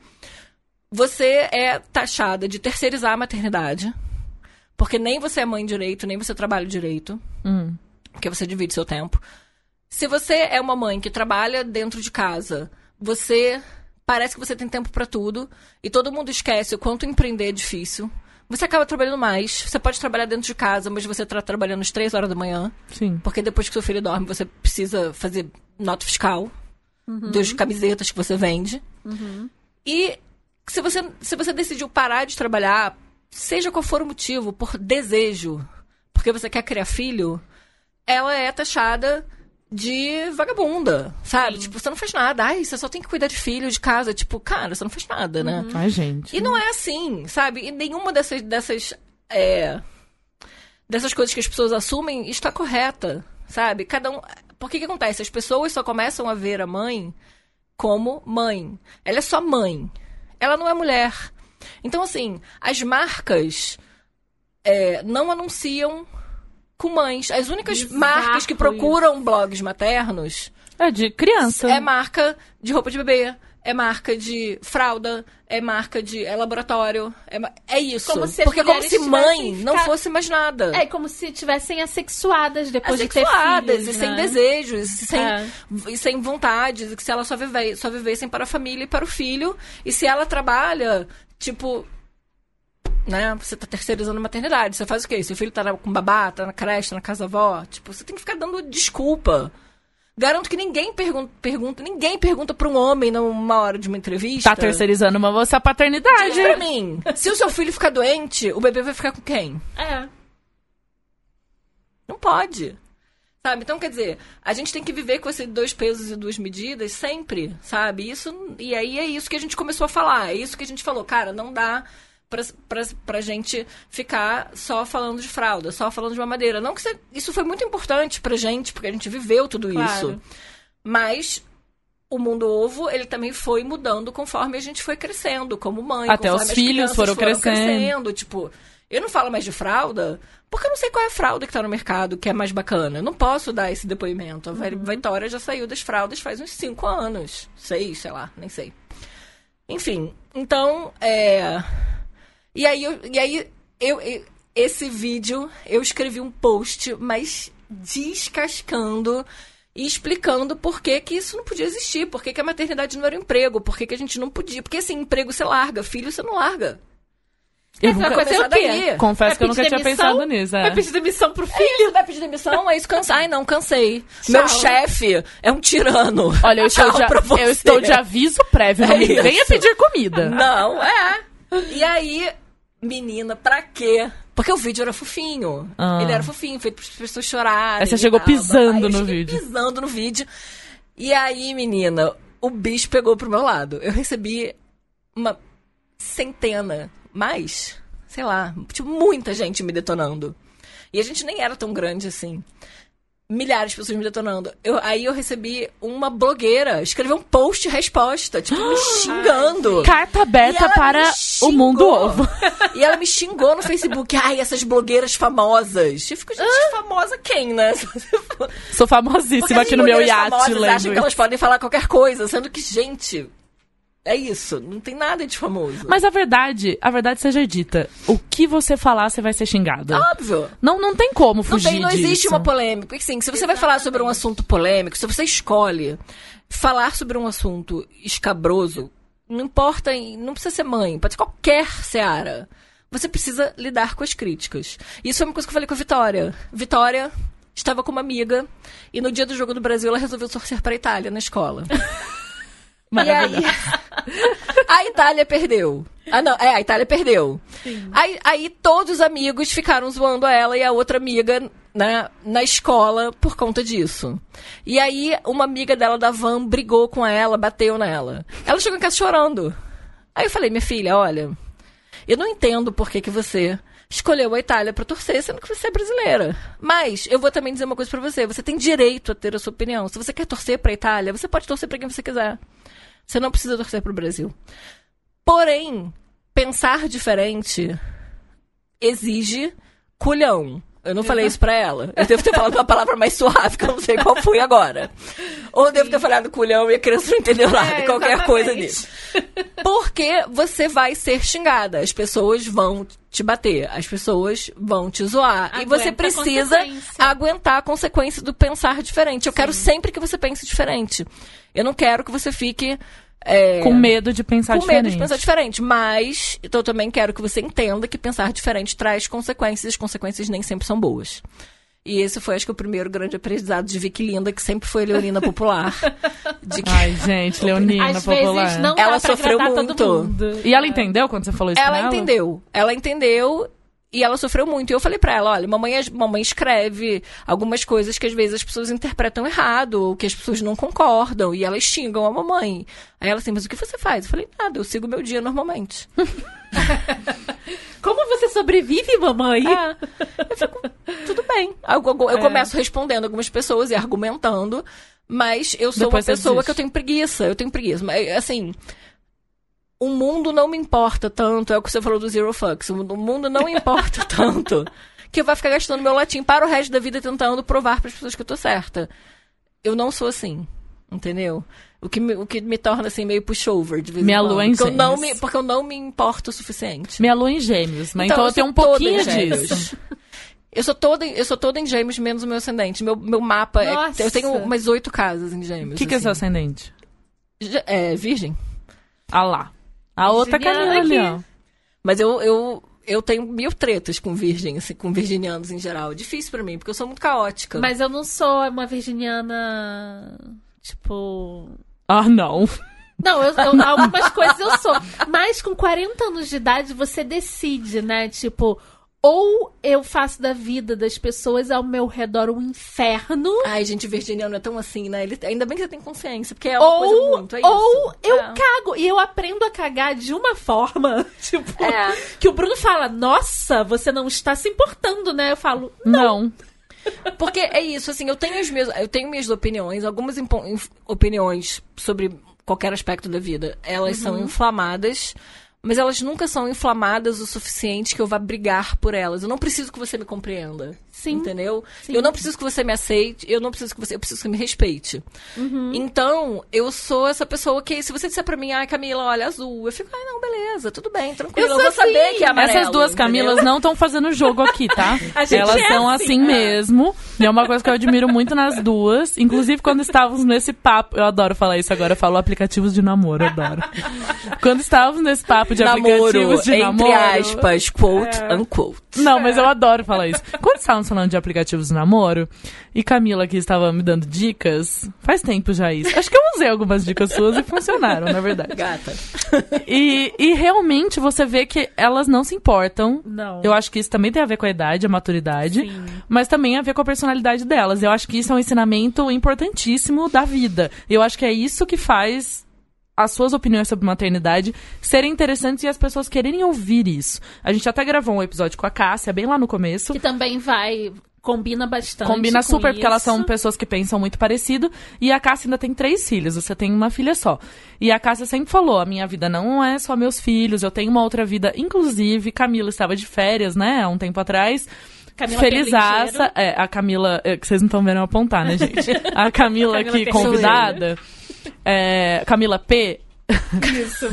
você é taxada de terceirizar a maternidade. Porque nem você é mãe direito, nem você trabalha direito. Hum. Porque você divide seu tempo. Se você é uma mãe que trabalha dentro de casa, você parece que você tem tempo pra tudo e todo mundo esquece o quanto empreender é difícil. Você acaba trabalhando mais. Você pode trabalhar dentro de casa, mas você tá trabalhando às três horas da manhã. Sim. Porque depois que seu filho dorme, você precisa fazer nota fiscal das camisetas que você vende. E se você, se você decidiu parar de trabalhar, seja qual for o motivo, por desejo, porque você quer criar filho, ela é taxada de vagabunda, sabe? Tipo, você não faz nada. Ai, você só tem que cuidar de filho, de casa. Tipo, cara, você não faz nada, né? Ai, gente. E não é assim, sabe? E nenhuma dessas dessas é, dessas coisas que as pessoas assumem está correta, sabe? Cada um. Por que que acontece? As pessoas só começam a ver a mãe como mãe. Ela é só mãe. Ela não é mulher. Então, assim, as marcas é, não anunciam com mães. As únicas Bizarro marcas que procuram blogs maternos É de criança. é marca de roupa de bebê, é marca de fralda, é marca de é laboratório, é, é isso. Como Porque como se mãe tivessem não fosse mais nada. É como se tivessem assexuadas depois de ter Assexuadas filhos, e sem né? desejos, e sem, É. e sem vontades, e que se ela só, vive, só vivessem para a família e para o filho, e se ela trabalha, tipo, né, você tá terceirizando a maternidade, você faz o quê? Seu filho tá na- com babá, tá na creche, tá na casa avó, tipo, você tem que ficar dando desculpa. Garanto que ninguém pergunta, pergunta ninguém pergunta pra um homem numa hora de uma entrevista. Tá terceirizando uma você a paternidade. Diz pra mim, se o seu filho ficar doente, o bebê vai ficar com quem? É. Não pode. Sabe? Então, quer dizer, a gente tem que viver com esses dois pesos e duas medidas sempre, sabe? Isso, e aí é isso que a gente começou a falar. É isso que a gente falou. Cara, não dá pra, pra, pra gente ficar só falando de fralda, só falando de mamadeira. Não que você- isso foi muito importante pra gente, porque a gente viveu tudo Claro. isso. Mas o mundo ovo, ele também foi mudando conforme a gente foi crescendo, como mãe. Até os filhos crianças foram crescendo. Tipo, eu não falo mais de fralda, porque eu não sei qual é a fralda que tá no mercado que é mais bacana. Eu não posso dar esse depoimento. A Uhum. Vitória já saiu das fraldas faz uns cinco anos. Seis, sei lá, nem sei. Enfim, então, é... E aí, eu, e aí eu, eu- esse vídeo, eu escrevi um post, mas descascando e explicando por que, que isso não podia existir, por que, que a maternidade não era um emprego, por que, que a gente não podia. Porque assim, emprego você larga, filho você não larga. Eu Essa nunca- coisa é o quê? daí. Confesso Vai que eu nunca pedir tinha demissão? pensado nisso. é. Vai pedir demissão pro filho? Filho, vai pedir demissão? É isso, cansei. Ai, não, cansei. Meu Tchau. chefe é um tirano. Olha, eu estou, Tchau de, pra você. eu estou de aviso prévio. Não É me isso. venha pedir comida. Não, é. E aí, menina, pra quê? Porque o vídeo era fofinho. Ah. Ele era fofinho, feito para as pessoas chorarem. Aí você chegou tal. pisando no vídeo. pisando no vídeo. E aí, menina, o bicho pegou pro meu lado. Eu recebi uma centena, mais, sei lá, tipo, muita gente me detonando. E a gente nem era tão grande assim. Milhares de pessoas me detonando. Eu, aí eu recebi uma blogueira escrever um post resposta, tipo, me xingando. Carta E aberta ela para o mundo ovo. E ela me xingou no Facebook. Ai, essas blogueiras famosas. Eu fico, gente, famosa quem, né? Sou famosíssima aqui no meu iate, famosas acham que elas podem falar qualquer coisa, sendo que, gente, é isso. Não tem nada de famoso. Mas a verdade, a verdade seja dita. O que você falar, você vai ser xingada. Óbvio. Não, não tem como Não, fugir tem, não existe disso. uma polêmica. Porque, assim, se você vai falar sobre um assunto polêmico, se você escolhe falar sobre um assunto escabroso, não importa, não precisa ser mãe, pode ser qualquer seara. Você precisa lidar com as críticas. Isso foi uma coisa que eu falei com a Vitória. Vitória estava com uma amiga e no dia do jogo do Brasil ela resolveu torcer para a Itália na escola. E aí, a Itália perdeu. Ah, não, é, a Itália perdeu. Aí, aí todos os amigos ficaram zoando ela e a outra amiga né, na escola por conta disso. E aí, uma amiga dela da van brigou com ela, bateu nela. Ela chegou em casa chorando. Aí eu falei, minha filha, olha, eu não entendo por que, que você escolheu a Itália pra torcer, sendo que você é brasileira. Mas eu vou também dizer uma coisa pra você: você tem direito a ter a sua opinião. Se você quer torcer pra Itália, você pode torcer pra quem você quiser. Você não precisa torcer pro Brasil. Porém, pensar diferente exige culhão. Eu não falei isso pra ela. Eu devo ter falado uma palavra mais suave, que eu não sei qual foi agora. Ou eu devo ter falado culhão e a criança não entendeu nada, É, qualquer exatamente. coisa nisso. Porque você vai ser xingada. As pessoas vão te bater. As pessoas vão te zoar. e você Aguenta a precisa consequência. aguentar a consequência do pensar diferente. Eu quero sempre que você pense diferente. Eu não quero que você fique. É, Com medo de pensar com diferente. medo de pensar diferente. Mas então, eu também quero que você entenda que pensar diferente traz consequências. e As consequências nem sempre são boas. E esse foi, acho que, o primeiro grande aprendizado de Vicky Linda, que sempre foi Leonina Popular. de que Ai, gente, Leonina Às popular. vezes não Ela dá pra sofreu muito. todo mundo. E ela entendeu quando você falou isso ela? entendeu. Ela entendeu e ela sofreu muito. E eu falei pra ela, olha, mamãe, mamãe escreve algumas coisas que às vezes as pessoas interpretam errado, ou que as pessoas não concordam, e elas xingam a mamãe. Aí ela assim, mas o que você faz? Eu falei, nada, eu sigo meu dia normalmente. Como você sobrevive, mamãe? É. Eu fico, tudo bem. Eu, eu- eu É. começo respondendo algumas pessoas e argumentando, mas eu sou Depois uma pessoa que eu tenho preguiça. Eu tenho preguiça. Mas, assim, o mundo não me importa tanto. É o que você falou do Zero Fucks. O mundo- não importa tanto que eu vou ficar gastando meu latim para o resto da vida tentando provar para as pessoas que eu tô certa. Eu não sou assim. Entendeu? O que me, o que me torna assim meio pushover de vez Minha em quando. lua em porque eu não gêmeos. me Porque eu não me importo o suficiente. Minha lua em gêmeos, mas então, eu tenho sou um pouquinho gêmeos. disso. Eu sou toda, eu sou toda em gêmeos, menos o meu ascendente. Meu, meu mapa é. Nossa. Eu tenho umas oito casas em gêmeos. O que, que é seu assim. ascendente? É, virgem. Ah lá. A outra ali, aqui. ó. Mas eu, eu, eu tenho mil tretas com virgem, assim, com virginianos em geral. Difícil pra mim, porque eu sou muito caótica. Mas eu não sou uma virginiana. Tipo. Ah, não. Não, eu, eu- algumas coisas eu sou. Mas com 40 anos de idade, você decide, né? Tipo, ou eu faço da vida das pessoas ao meu redor um inferno. Ai, gente, virginiano é tão assim, né? Ele, ainda bem que você tem consciência, porque é uma coisa Ou, muito. É isso. ou eu É. cago. E eu aprendo a cagar de uma forma, tipo, É. que o Bruno fala, nossa, você não está se importando, né? Eu falo, Não. Porque é isso, assim, eu tenho, as minhas, eu tenho minhas opiniões, algumas opiniões sobre qualquer aspecto da vida. Elas são inflamadas, mas elas nunca são inflamadas o suficiente que eu vá brigar por elas. Eu não preciso que você me compreenda. Sim. Entendeu? Sim. Eu não preciso que você me aceite, eu não preciso que você, eu preciso que me respeite. Uhum. Então, eu sou essa pessoa que, se você disser pra mim, ai, Camila, olha, azul, eu fico, ai, não, beleza, tudo bem, tranquilo. Eu Eu, vou saber assim. que é amarelo. Essas duas entendeu? Camilas não estão fazendo jogo aqui, tá? Elas é são assim, assim, é. mesmo. E é uma coisa que eu admiro muito nas duas. Inclusive, quando estávamos nesse papo. Eu adoro falar isso agora, eu falo aplicativos de namoro, eu adoro. quando estávamos nesse papo de Namoro, aplicativos de entre namoro. aspas, quote, É. unquote. Não, mas eu adoro falar isso. Quando estávamos falando de aplicativos de namoro, e Camila aqui estava me dando dicas, faz tempo já isso. Acho que eu usei algumas dicas suas e funcionaram, na verdade. Gata. E, e realmente você vê que elas não se importam. Não. Eu acho que isso também tem a ver com a idade, a maturidade, Sim. mas também a ver com a personalidade delas. Eu acho que isso é um ensinamento importantíssimo da vida. E eu acho que é isso que faz as suas opiniões sobre maternidade serem interessantes e as pessoas quererem ouvir isso. A gente até gravou um episódio com a Cássia, bem lá no começo. Que também vai. Combina bastante. Combina com super, porque elas isso. são pessoas que pensam muito parecido. E a Cássia ainda tem três filhos, você tem uma filha só. E a Cássia sempre falou: a minha vida não é só meus filhos, eu tenho uma outra vida. Inclusive, Camila estava de férias, né, há um tempo atrás. Camila Felizaça. É, a Camila. é, que vocês não estão vendo eu apontar, né, gente? A Camila Camila aqui, convidada. É, Camila P. Isso.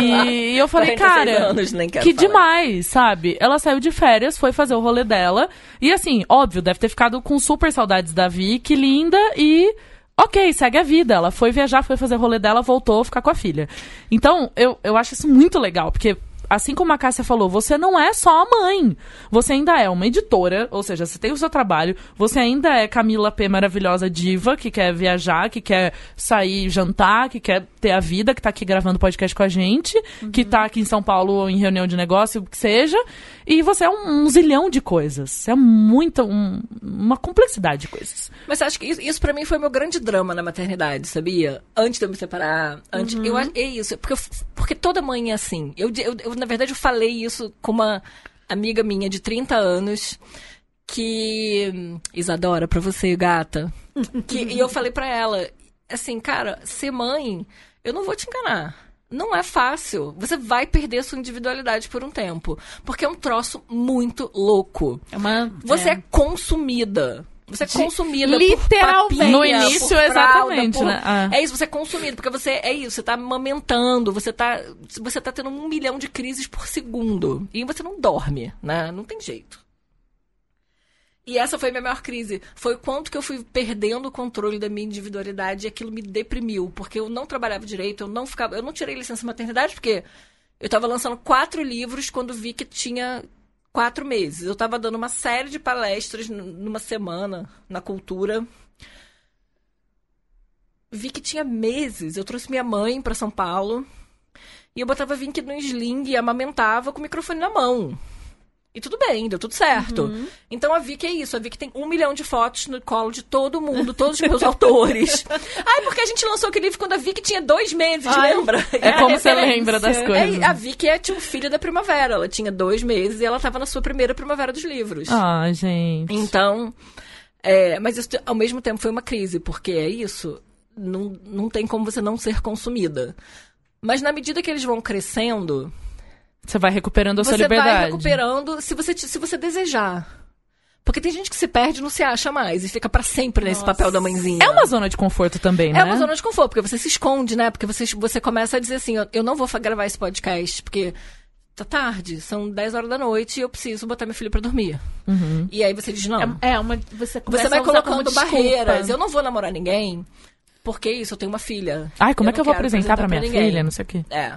E eu falei, 46 cara, anos, que falar. demais, sabe? Ela saiu de férias, foi fazer o rolê dela. E assim, óbvio, deve ter ficado com super saudades da Vi, que linda, e. Ok, segue a vida. Ela foi viajar, foi fazer o rolê dela, voltou ficar com a filha. Então, eu, eu acho isso muito legal, porque. Assim como a Cássia falou, você não é só a mãe. Você ainda é uma editora, ou seja, você tem o seu trabalho. Você ainda é Camila P. maravilhosa diva, que quer viajar, que quer sair jantar, que quer ter a vida, que tá aqui gravando podcast com a gente, que tá aqui em São Paulo em reunião de negócio, o que seja. E você é um, um zilhão de coisas. Você é muita, um- uma complexidade de coisas. Mas acho que isso, isso para mim foi meu grande drama na maternidade, sabia? Antes de eu me separar, antes, eu acho- é isso, porque eu- porque toda mãe é assim. Eu, eu, eu, na verdade eu falei isso com uma amiga minha de 30 anos que Isadora pra você, gata. Que, e eu falei pra ela, assim, cara, ser mãe, eu não vou te enganar. Não é fácil. Você vai perder sua individualidade por um tempo. Porque é um troço muito louco. É uma. Você é, é. consumida. Você é consumida literalmente. por papinha, No início, por fralda, exatamente, por- né? Ah. É isso, você é consumido, porque você é isso, você tá amamentando, você tá, você tá tendo um milhão de crises por segundo. E você não dorme, né? Não tem jeito. E essa foi a minha maior crise. Foi o quanto que eu fui perdendo o controle da minha individualidade e aquilo me deprimiu. Porque eu não trabalhava direito, eu não ficava. Eu não tirei licença maternidade, porque eu tava lançando quatro livros quando vi que tinha quatro meses. Eu tava dando uma série de palestras numa semana na cultura. Vi que tinha meses. Eu trouxe minha mãe pra São Paulo. E eu botava Vink no sling e amamentava com o microfone na mão. E tudo bem, deu tudo certo. Então a Vicky é isso. A Vicky tem um milhão de fotos no colo de todo mundo, todos os meus autores. Ai, porque a gente lançou aquele livro quando a Vicky tinha dois meses, Ai, lembra? É, a como você lembra das coisas. É, a Vicky é tipo filha da primavera. Ela tinha dois meses e ela tava na sua primeira primavera dos livros. Ah, gente. Então, é, mas isso ao mesmo tempo foi uma crise, porque é isso, não, não tem como você não ser consumida. Mas na medida que eles vão crescendo, Você vai recuperando a sua você vai liberdade. recuperando se você, se você desejar. Porque tem gente que se perde e não se acha mais e fica pra sempre nesse Nossa. papel da mãezinha. É uma zona de conforto também, né? É uma zona de conforto, porque você se esconde, né? Porque você, você começa a dizer assim, eu, eu não vou gravar esse podcast, porque tá tarde, são 10 horas da noite e eu preciso botar meu filho pra dormir. Uhum. E aí você diz, não. É, é uma. Você, começa Você vai colocando barreiras. Eu não vou namorar ninguém, porque isso, eu tenho uma filha. Ai, como é não que eu vou apresentar pra minha ninguém. filha? Não sei o quê. É.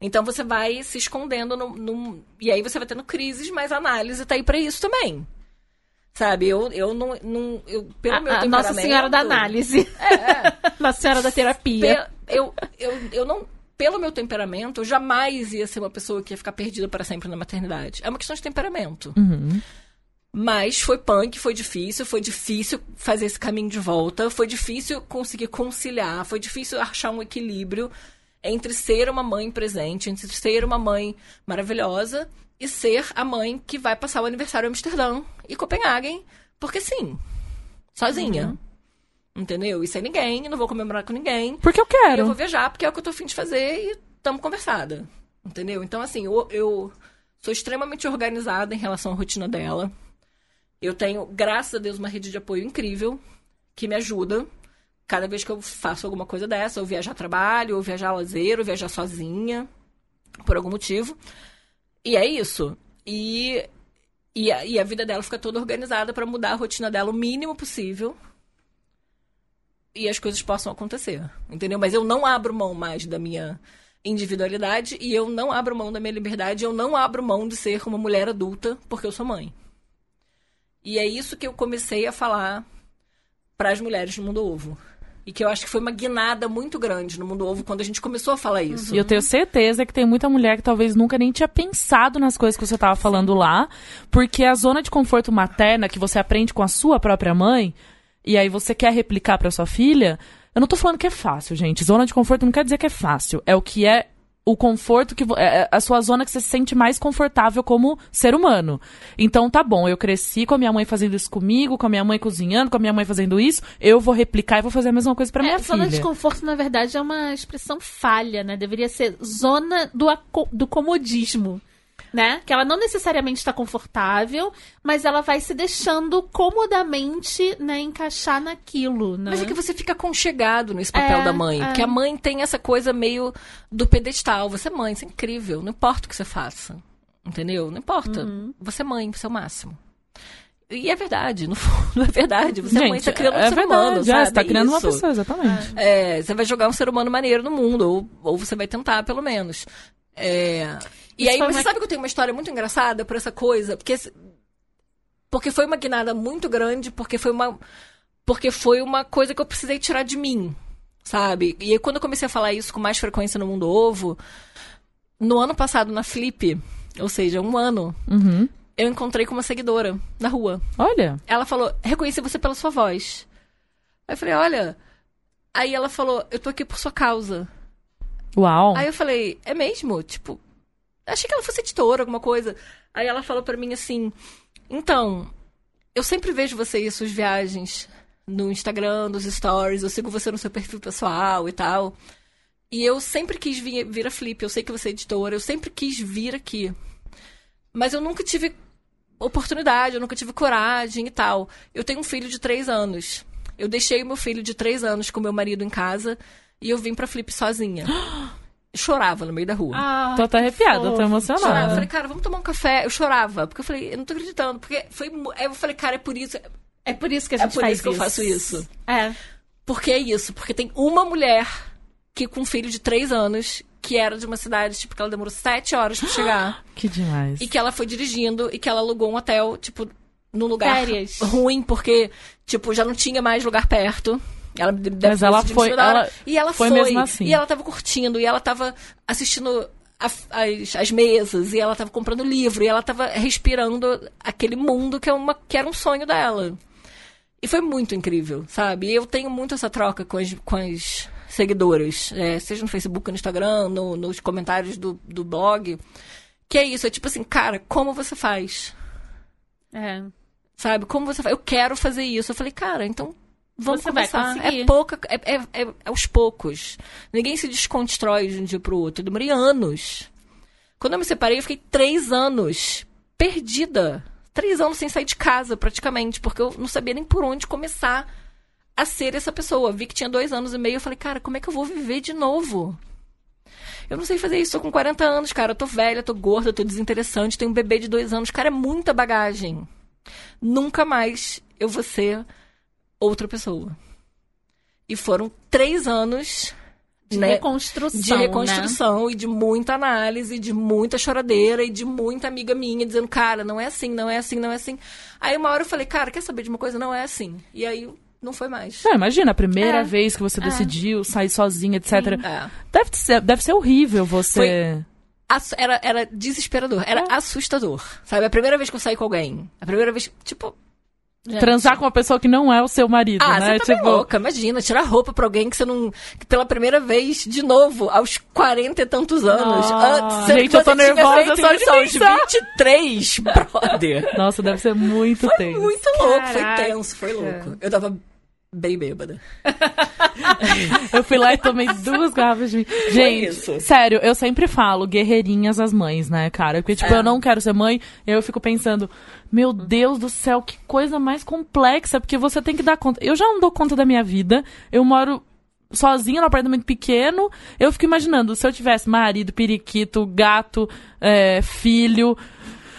Então você vai se escondendo no, no- E aí você vai tendo crises, mas a análise tá aí pra isso também. Sabe, eu, eu não. não eu, pelo A, meu a. Nossa Senhora da Análise. É, é. Nossa Senhora da Terapia. Pe- eu, eu, eu não. Pelo meu temperamento, eu jamais ia ser uma pessoa que ia ficar perdida para sempre na maternidade. É uma questão de temperamento. Uhum. Mas foi punk, foi difícil, foi difícil fazer esse caminho de volta, foi difícil conseguir conciliar, foi difícil achar um equilíbrio entre ser uma mãe presente, entre ser uma mãe maravilhosa e ser a mãe que vai passar o aniversário em Amsterdã e Copenhagen, porque sim, sozinha. Entendeu? E sem ninguém, não vou comemorar com ninguém. Porque eu E eu quero. vou viajar porque é o que eu tô afim de fazer e tamo conversada. Entendeu? Então, assim, eu, eu sou extremamente organizada em relação à rotina dela. Eu tenho, graças a Deus, uma rede de apoio incrível que me ajuda. Cada vez que eu faço alguma coisa dessa, ou viajar trabalho, ou viajar lazer, ou viajar sozinha, por algum motivo. E é isso. E, e, a, e a vida dela fica toda organizada para mudar a rotina dela o mínimo possível. E as coisas possam acontecer. Entendeu? Mas eu não abro mão mais da minha individualidade e eu não abro mão da minha liberdade, eu não abro mão de ser uma mulher adulta porque eu sou mãe. E é isso que eu comecei a falar para as mulheres no mundo ovo. E que eu acho que foi uma guinada muito grande no mundo ovo quando a gente começou a falar isso. E eu tenho certeza que tem muita mulher que talvez nunca nem tinha pensado nas coisas que você estava falando lá, porque a zona de conforto materna que você aprende com a sua própria mãe, e aí você quer replicar para sua filha, eu não tô falando que é fácil, gente. Zona de conforto não quer dizer que é fácil. É o que é o conforto que é, é a sua zona que você se sente mais confortável como ser humano. Então tá bom, eu cresci com a minha mãe fazendo isso comigo, com a minha mãe cozinhando, com a minha mãe fazendo isso, eu vou replicar e vou fazer a mesma coisa para minha é, filha. Zona de conforto na verdade é uma expressão falha, né? Deveria ser zona do, do comodismo né? Que ela não necessariamente está confortável, mas ela vai se deixando comodamente, né, encaixar naquilo, né? Mas é que você fica conchegado nesse papel é, da mãe. É. Porque a mãe tem essa coisa meio do pedestal. Você é mãe, isso é incrível. Não importa o que você faça. Entendeu? Não importa. Uhum. Você é mãe, você é o máximo. E é verdade, no fundo é verdade. Você Gente, é mãe, tá criando um é ser verdade, humano, já, Você tá criando Isso. uma pessoa, exatamente. É, você vai jogar um ser humano maneiro no mundo, ou, ou você vai tentar, pelo menos. É... E aí, você sabe que eu tenho uma história muito engraçada por essa coisa? Porque, porque foi uma guinada muito grande, porque foi uma. Porque foi uma coisa que eu precisei tirar de mim, sabe? E aí, quando eu comecei a falar isso com mais frequência no Mundo Ovo, no ano passado, na Flip, ou seja, um ano, uhum. eu encontrei com uma seguidora na rua. Olha. Ela falou: reconheci você pela sua voz. Aí eu falei: olha. Aí ela falou: eu tô aqui por sua causa. Uau. Aí eu falei, é mesmo? Tipo, achei que ela fosse editora, alguma coisa. Aí ela falou para mim assim: então, eu sempre vejo você e suas viagens no Instagram, nos stories, eu sigo você no seu perfil pessoal e tal. E eu sempre quis vir, vir a Flip, eu sei que você é editora, eu sempre quis vir aqui. Mas eu nunca tive oportunidade, eu nunca tive coragem e tal. Eu tenho um filho de três anos. Eu deixei o meu filho de três anos com meu marido em casa e eu vim pra Flip sozinha. chorava no meio da rua. Ah, tô até arrepiada, tô emocionada. Chorava. Eu falei, cara, vamos tomar um café. Eu chorava, porque eu falei, eu não tô acreditando. Porque foi. Eu falei, cara, é por isso. É por isso que a gente é por isso que eu faço isso. É. Porque é isso, porque tem uma mulher que com um filho de três anos, que era de uma cidade, tipo, que ela demorou sete horas pra chegar. que demais. E que ela foi dirigindo e que ela alugou um hotel, tipo, num lugar Férias. ruim, porque, tipo, já não tinha mais lugar perto. Ela deve Mas ela foi. Ela e ela foi, foi. mesmo assim. E ela tava curtindo, e ela tava assistindo as, as mesas, e ela tava comprando livro, e ela tava respirando aquele mundo que, é uma, que era um sonho dela. E foi muito incrível, sabe? E eu tenho muito essa troca com as, com as seguidoras, é, seja no Facebook, no Instagram, no, nos comentários do, do blog. Que é isso, é tipo assim, cara, como você faz? É. Sabe? Como você faz? Eu quero fazer isso. Eu falei, cara, então Vamos Você começar. É pouca, é, é, é, aos poucos. Ninguém se desconstrói de um dia pro outro. Eu demorei anos. Quando eu me separei, eu fiquei três anos perdida. Três anos sem sair de casa, praticamente, porque eu não sabia nem por onde começar a ser essa pessoa. Vi que tinha dois anos e meio, eu falei, cara, como é que eu vou viver de novo? Eu não sei fazer isso, tô com 40 anos, cara. Eu tô velha, tô gorda, tô desinteressante, tenho um bebê de dois anos. Cara, é muita bagagem. Nunca mais eu vou ser outra pessoa. E foram três anos de né, reconstrução. De reconstrução né? e de muita análise, de muita choradeira e de muita amiga minha dizendo, cara, não é assim, não é assim, não é assim. Aí uma hora eu falei, cara, quer saber de uma coisa? Não é assim. E aí não foi mais. É, imagina, a primeira é. vez que você é. decidiu sair sozinha, etc. É. Deve, ser, deve ser horrível você. Foi, era, era desesperador, era é. assustador. Sabe? A primeira vez que eu saí com alguém, a primeira vez, tipo, Gente. Transar com uma pessoa que não é o seu marido, ah, né? Você tá tipo... louca, imagina, tirar roupa pra alguém que você não. Que pela primeira vez, de novo, aos 40 e tantos anos. Ah, gente, eu tô nervosa só de aos 23, brother. Nossa, deve ser muito foi tenso. Muito louco, Caraca. foi tenso, foi louco. Eu tava bem bêbada. eu fui lá e tomei duas garrafas de vinho. Gente, sério, eu sempre falo, guerreirinhas as mães, né, cara? Porque, tipo, é. eu não quero ser mãe, eu fico pensando, meu Deus do céu, que coisa mais complexa, porque você tem que dar conta. Eu já não dou conta da minha vida, eu moro sozinha num apartamento pequeno, eu fico imaginando, se eu tivesse marido, periquito, gato, é, filho,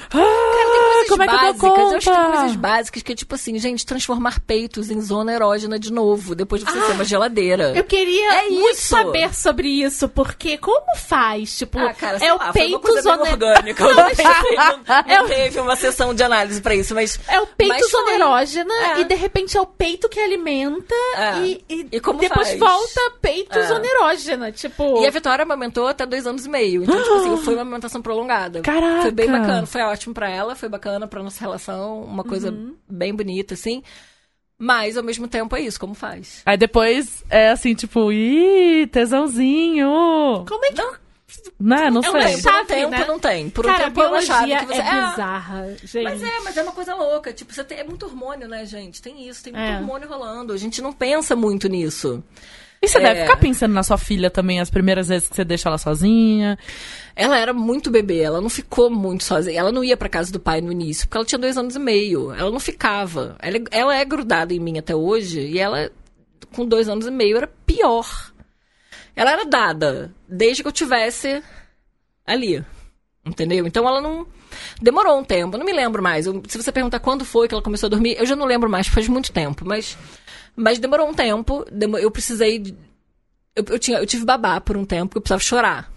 Coisas como básicas, é que eu, dou conta? eu acho que tem coisas básicas que é tipo assim, gente, transformar peitos em zona erógena de novo, depois de você ah, ser uma geladeira. Eu queria é muito isso. saber sobre isso, porque como faz? Tipo, ah, cara, é o peito zona orgânica. Não, mas, não, não é teve uma sessão de análise pra isso, mas. É o peito zona erógena é. e de repente é o peito que alimenta é. e, e, e depois faz? volta peito é. zona erógena. Tipo. E a Vitória amamentou até dois anos e meio. Então, tipo assim, foi uma amamentação prolongada. Caraca. Foi bem bacana, foi ótimo ótimo para ela, foi bacana pra nossa relação, uma coisa uhum. bem bonita, assim. Mas, ao mesmo tempo, é isso, como faz. Aí depois é assim, tipo, ih, tesãozinho. Como é que. Não, né? não, não sei. Chave, por um tempo né? não tem. Por um Cara, tempo é uma chave que você. É bizarra, gente. Mas é, mas é uma coisa louca. Tipo, você tem, é muito hormônio, né, gente? Tem isso, tem muito é. hormônio rolando. A gente não pensa muito nisso. E você é... deve ficar pensando na sua filha também as primeiras vezes que você deixa ela sozinha. Ela era muito bebê, ela não ficou muito sozinha. Ela não ia para casa do pai no início, porque ela tinha dois anos e meio. Ela não ficava. Ela, ela é grudada em mim até hoje, e ela, com dois anos e meio, era pior. Ela era dada, desde que eu tivesse ali. Entendeu? Então ela não. Demorou um tempo, eu não me lembro mais. Eu, se você perguntar quando foi que ela começou a dormir, eu já não lembro mais, faz muito tempo. Mas mas demorou um tempo. Eu precisei. De... Eu, eu, tinha, eu tive babá por um tempo, eu precisava chorar.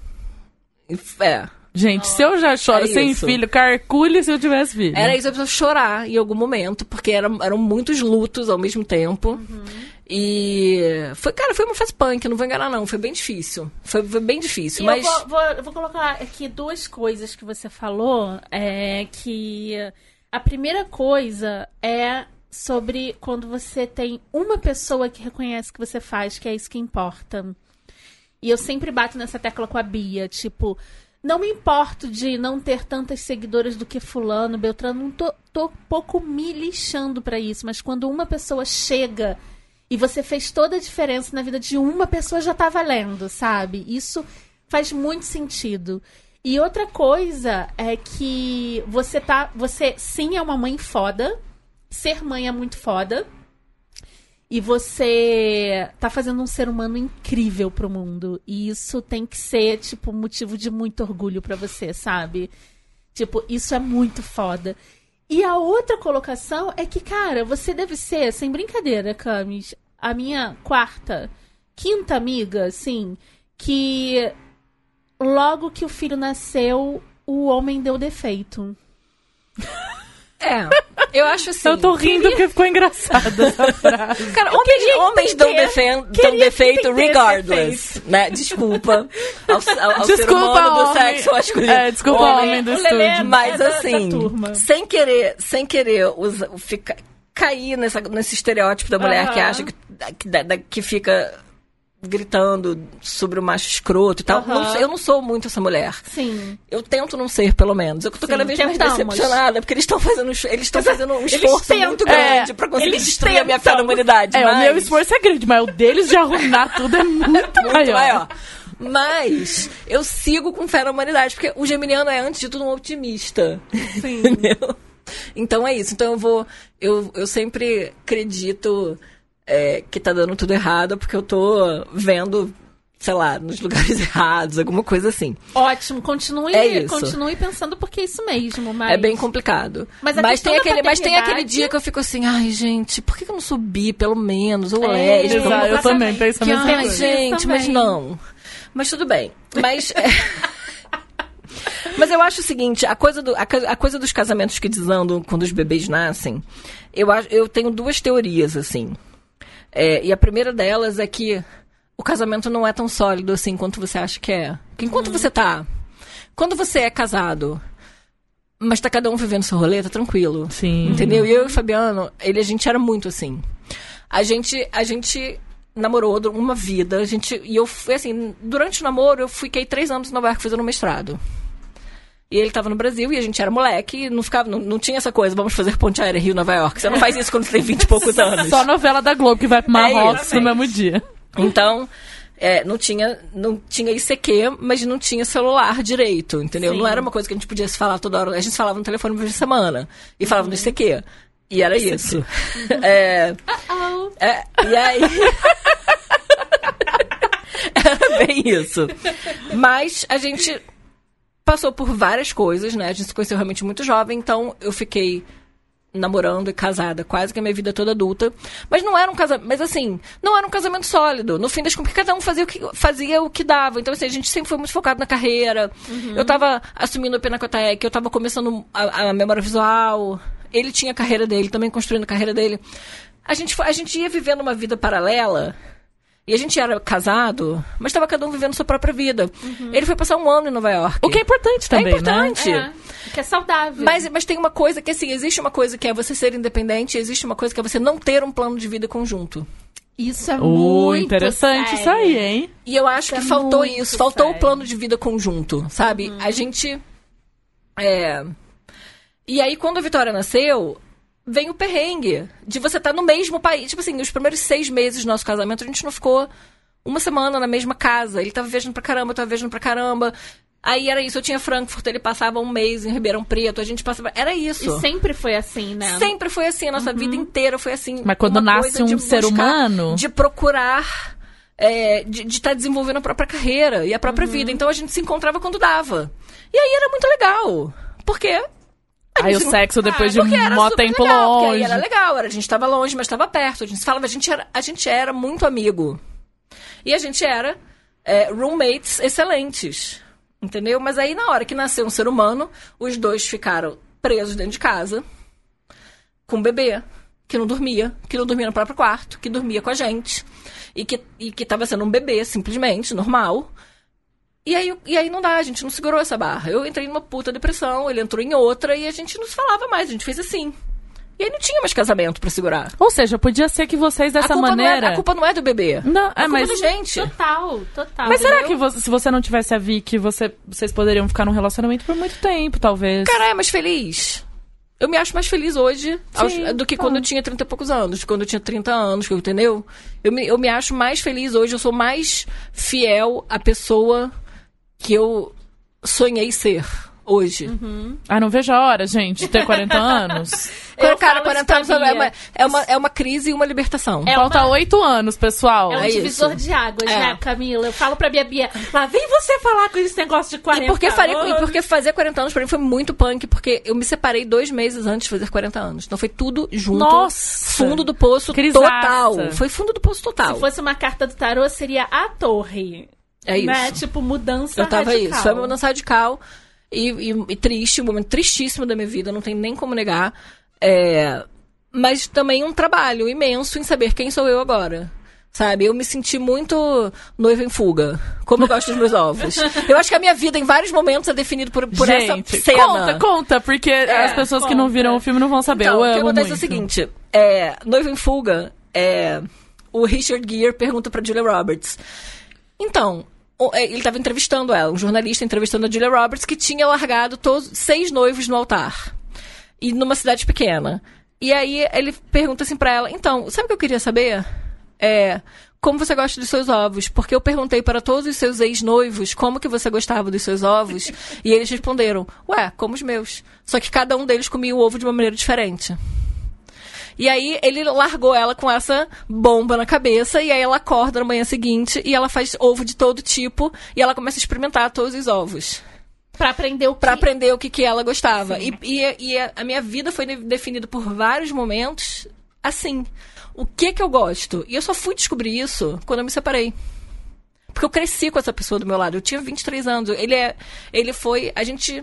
É. Gente, se eu já choro é sem isso. filho, carcule se eu tivesse filho. Era isso, eu precisava chorar em algum momento, porque eram, eram muitos lutos ao mesmo tempo. Uhum. E foi, cara, foi uma fase punk, não vou enganar, não. Foi bem difícil. Foi, foi bem difícil. E mas. Eu vou, vou, vou, colocar aqui duas coisas que você falou. É que a primeira coisa é sobre quando você tem uma pessoa que reconhece que você faz, que é isso que importa. E eu sempre bato nessa tecla com a Bia, tipo, não me importo de não ter tantas seguidoras do que fulano, Beltrano, não tô, tô pouco me lixando para isso, mas quando uma pessoa chega e você fez toda a diferença na vida de uma pessoa, já tá valendo, sabe? Isso faz muito sentido. E outra coisa é que você tá, você sim é uma mãe foda, ser mãe é muito foda. E você tá fazendo um ser humano incrível pro mundo. E isso tem que ser, tipo, motivo de muito orgulho para você, sabe? Tipo, isso é muito foda. E a outra colocação é que, cara, você deve ser, sem brincadeira, Camis, a minha quarta, quinta amiga, assim, que logo que o filho nasceu, o homem deu defeito. É. Eu acho assim. Eu tô rindo queria... porque ficou engraçada essa frase. Cara, homens, homens dão, defen dão defeito regardless. Né? Desculpa. Ao, ao, ao desculpa, ser humano do sexo masculino. É, desculpa, homem, homem do estúdio. É Mas assim, sem querer, sem querer usar, ficar, cair nessa, nesse estereótipo da mulher que acha que, que, que fica gritando sobre o macho escroto e tal. Uhum. Não, eu não sou muito essa mulher. Sim. Eu tento não ser, pelo menos. Eu tô Sim, cada vez mais decepcionada, porque eles estão fazendo, eles estão fazendo um esforço muito grande é, pra conseguir destruir a minha fé na humanidade. É, mas... o meu esforço é grande, mas o deles de arruinar tudo é muito, muito maior. maior. Mas eu sigo com fé na humanidade, porque o geminiano é, antes de tudo, um otimista. Sim. Entendeu? Então é isso. Então eu vou. Eu, eu sempre acredito é, que tá dando tudo errado porque eu tô vendo sei lá, nos lugares errados, alguma coisa assim. Ótimo, continue, é continue pensando porque é isso mesmo, mas... É bem complicado. Mas, mas tem, aquele, mas tem aquele dia que eu fico assim, ai, gente, por que, eu não subi, pelo menos, ou é, lésbica? Exato, eu também penso mesma Ai, gente, mas não. Mas tudo bem. Mas... Mas eu acho o seguinte, a coisa, do, a, a, coisa dos casamentos que desandam quando os bebês nascem, eu, eu tenho duas teorias, assim. É, e a primeira delas é que o casamento não é tão sólido assim quanto você acha que é. Porque enquanto uhum. você tá. Quando você é casado, mas tá cada um vivendo seu rolê, tá tranquilo. Sim. Entendeu? E eu e o Fabiano, ele, a gente era muito assim. A gente, a gente namorou uma vida, a gente. E eu fui assim, durante o namoro, eu fiquei três anos em Nova York fazendo mestrado. E ele tava no Brasil e a gente era moleque, não ficava, não, não tinha essa coisa, vamos fazer ponte aérea Rio-Nova York. Você não faz isso quando você tem 20 e poucos anos. Só novela da Globo que vai pro Marrocos É no mesmo dia. Então, é, não tinha não tinha ICQ, mas não tinha celular direito, entendeu? Sim. Não era uma coisa que a gente podia se falar toda hora. A gente falava no telefone uma vez por semana e falava no ICQ. E era isso. É, Oh, é, e aí. Era bem isso. Mas a gente passou por várias coisas, né? A gente se conheceu realmente muito jovem, então eu fiquei namorando e casada quase que a minha vida toda adulta. Mas não era um casamento. Mas assim, não era um casamento sólido. No fim das contas, cada um fazia o que, fazia o que dava. Então, assim, a gente sempre foi muito focado na carreira. Eu tava assumindo a Pinacoteca, eu tava começando a, a memória visual. Ele tinha a carreira dele, também construindo a carreira dele. A gente, a gente ia vivendo uma vida paralela. E a gente era casado, mas estava cada um vivendo sua própria vida. Ele foi passar um ano em Nova York. O que é importante também, é importante. é. Que é saudável. Mas, mas tem uma coisa que, assim, existe uma coisa que é você ser independente, existe uma coisa que é você não ter um plano de vida conjunto. isso é né? Oh, muito interessante sério. isso aí, hein? E eu acho Isso que é faltou isso, faltou o plano de vida conjunto, sabe? A gente. É. E aí, quando a Vitória nasceu, vem o perrengue de você estar no mesmo país. Tipo assim, os primeiros seis meses do nosso casamento, a gente não ficou uma semana na mesma casa. Ele tava viajando pra caramba, eu tava viajando pra caramba. Aí era isso, eu tinha Frankfurt, ele passava um mês em Ribeirão Preto, a gente passava. Era isso. E sempre foi assim, né? Sempre foi assim, a nossa vida inteira foi assim. Mas quando Uma nasce coisa de um ser buscar- humano- De procurar. é, de estar desenvolvendo a própria carreira e a própria vida. Então a gente se encontrava quando dava. E aí era muito legal. Porque. Aí o sexo depois de um era mó tempo legal, porque longe. Aí era legal, era, a gente tava longe, mas tava perto. A gente falava, a gente era, a gente era muito amigo. E a gente era é, roommates excelentes. Entendeu? Mas aí, na hora que nasceu um ser humano, os dois ficaram presos dentro de casa, com um bebê, que não dormia, que não dormia no próprio quarto, que dormia com a gente. E que, e que tava sendo um bebê, simplesmente, normal. E aí, e aí não dá, a gente não segurou essa barra. Eu entrei numa puta depressão, ele entrou em outra e a gente não se falava mais, a gente fez assim. E aí não tinha mais casamento pra segurar. Ou seja, podia ser que vocês dessa a culpa maneira. É, a culpa não é do bebê. Não, a é, culpa mas. é da gente. Total, total. Mas será entendeu? que você- se você não tivesse a Vicky, você, vocês poderiam ficar num relacionamento por muito tempo, talvez? Cara, é mais feliz. Eu me acho mais feliz hoje aos- Sim, do que tá. quando eu tinha 30 e poucos anos, quando eu tinha 30 anos, entendeu? Eu me, eu me acho mais feliz hoje, eu sou mais fiel à pessoa que eu sonhei ser hoje. Ah, não vejo a hora, gente, de ter 40 anos. Cara, Eu cara, falo 40 anos é uma, é, uma, é uma crise e uma libertação. É Falta uma- oito anos, pessoal. É um É divisor isso. de águas, É. né, Camila? Eu falo pra Bia Bia, lá vem você falar com esse negócio de 40 E porque, faria, e anos. porque fazer 40 anos pra mim foi muito punk, porque eu me separei dois meses antes de fazer 40 anos. Então foi tudo junto. Nossa! Fundo do poço Crisaça. total. Foi fundo do poço total. Se fosse uma carta do tarô, seria a torre. É isso. Né? Tipo, mudança Eu tava radical. isso. Foi uma mudança radical e, e- e triste, um momento tristíssimo da minha vida, não tem nem como negar. É, mas também um trabalho imenso em saber quem sou eu agora. Sabe, eu me senti muito noiva em fuga. Como eu gosto dos meus ovos. Eu acho que a minha vida, em vários momentos, é definida por, por gente, essa cena. conta, conta, porque as pessoas que não conta. viram o filme não vão saber. Então, eu o que acontece muito. é o seguinte: é, Noiva em Fuga, é, o Richard Gere pergunta pra Julia Roberts. Então, é, ele estava entrevistando ela, um jornalista entrevistando a Julia Roberts, que tinha largado todos, seis noivos no altar. E numa cidade pequena. E aí ele pergunta assim pra ela: Então, sabe o que eu queria saber? É. Como você gosta dos seus ovos? Porque eu perguntei para todos os seus ex-noivos como que você gostava dos seus ovos. e eles responderam: Ué, como os meus. Só que cada um deles comia o ovo de uma maneira diferente. E aí ele largou ela com essa bomba na cabeça, e aí ela acorda na manhã seguinte e ela faz ovo de todo tipo e ela começa a experimentar todos os ovos. Pra aprender o que... Pra aprender o que, que ela gostava. E, e, e a minha vida foi de- definida por vários momentos assim. O que que eu gosto? E eu só fui descobrir isso quando eu me separei. Porque eu cresci com essa pessoa do meu lado. Eu tinha 23 anos. Ele é. Ele foi. A gente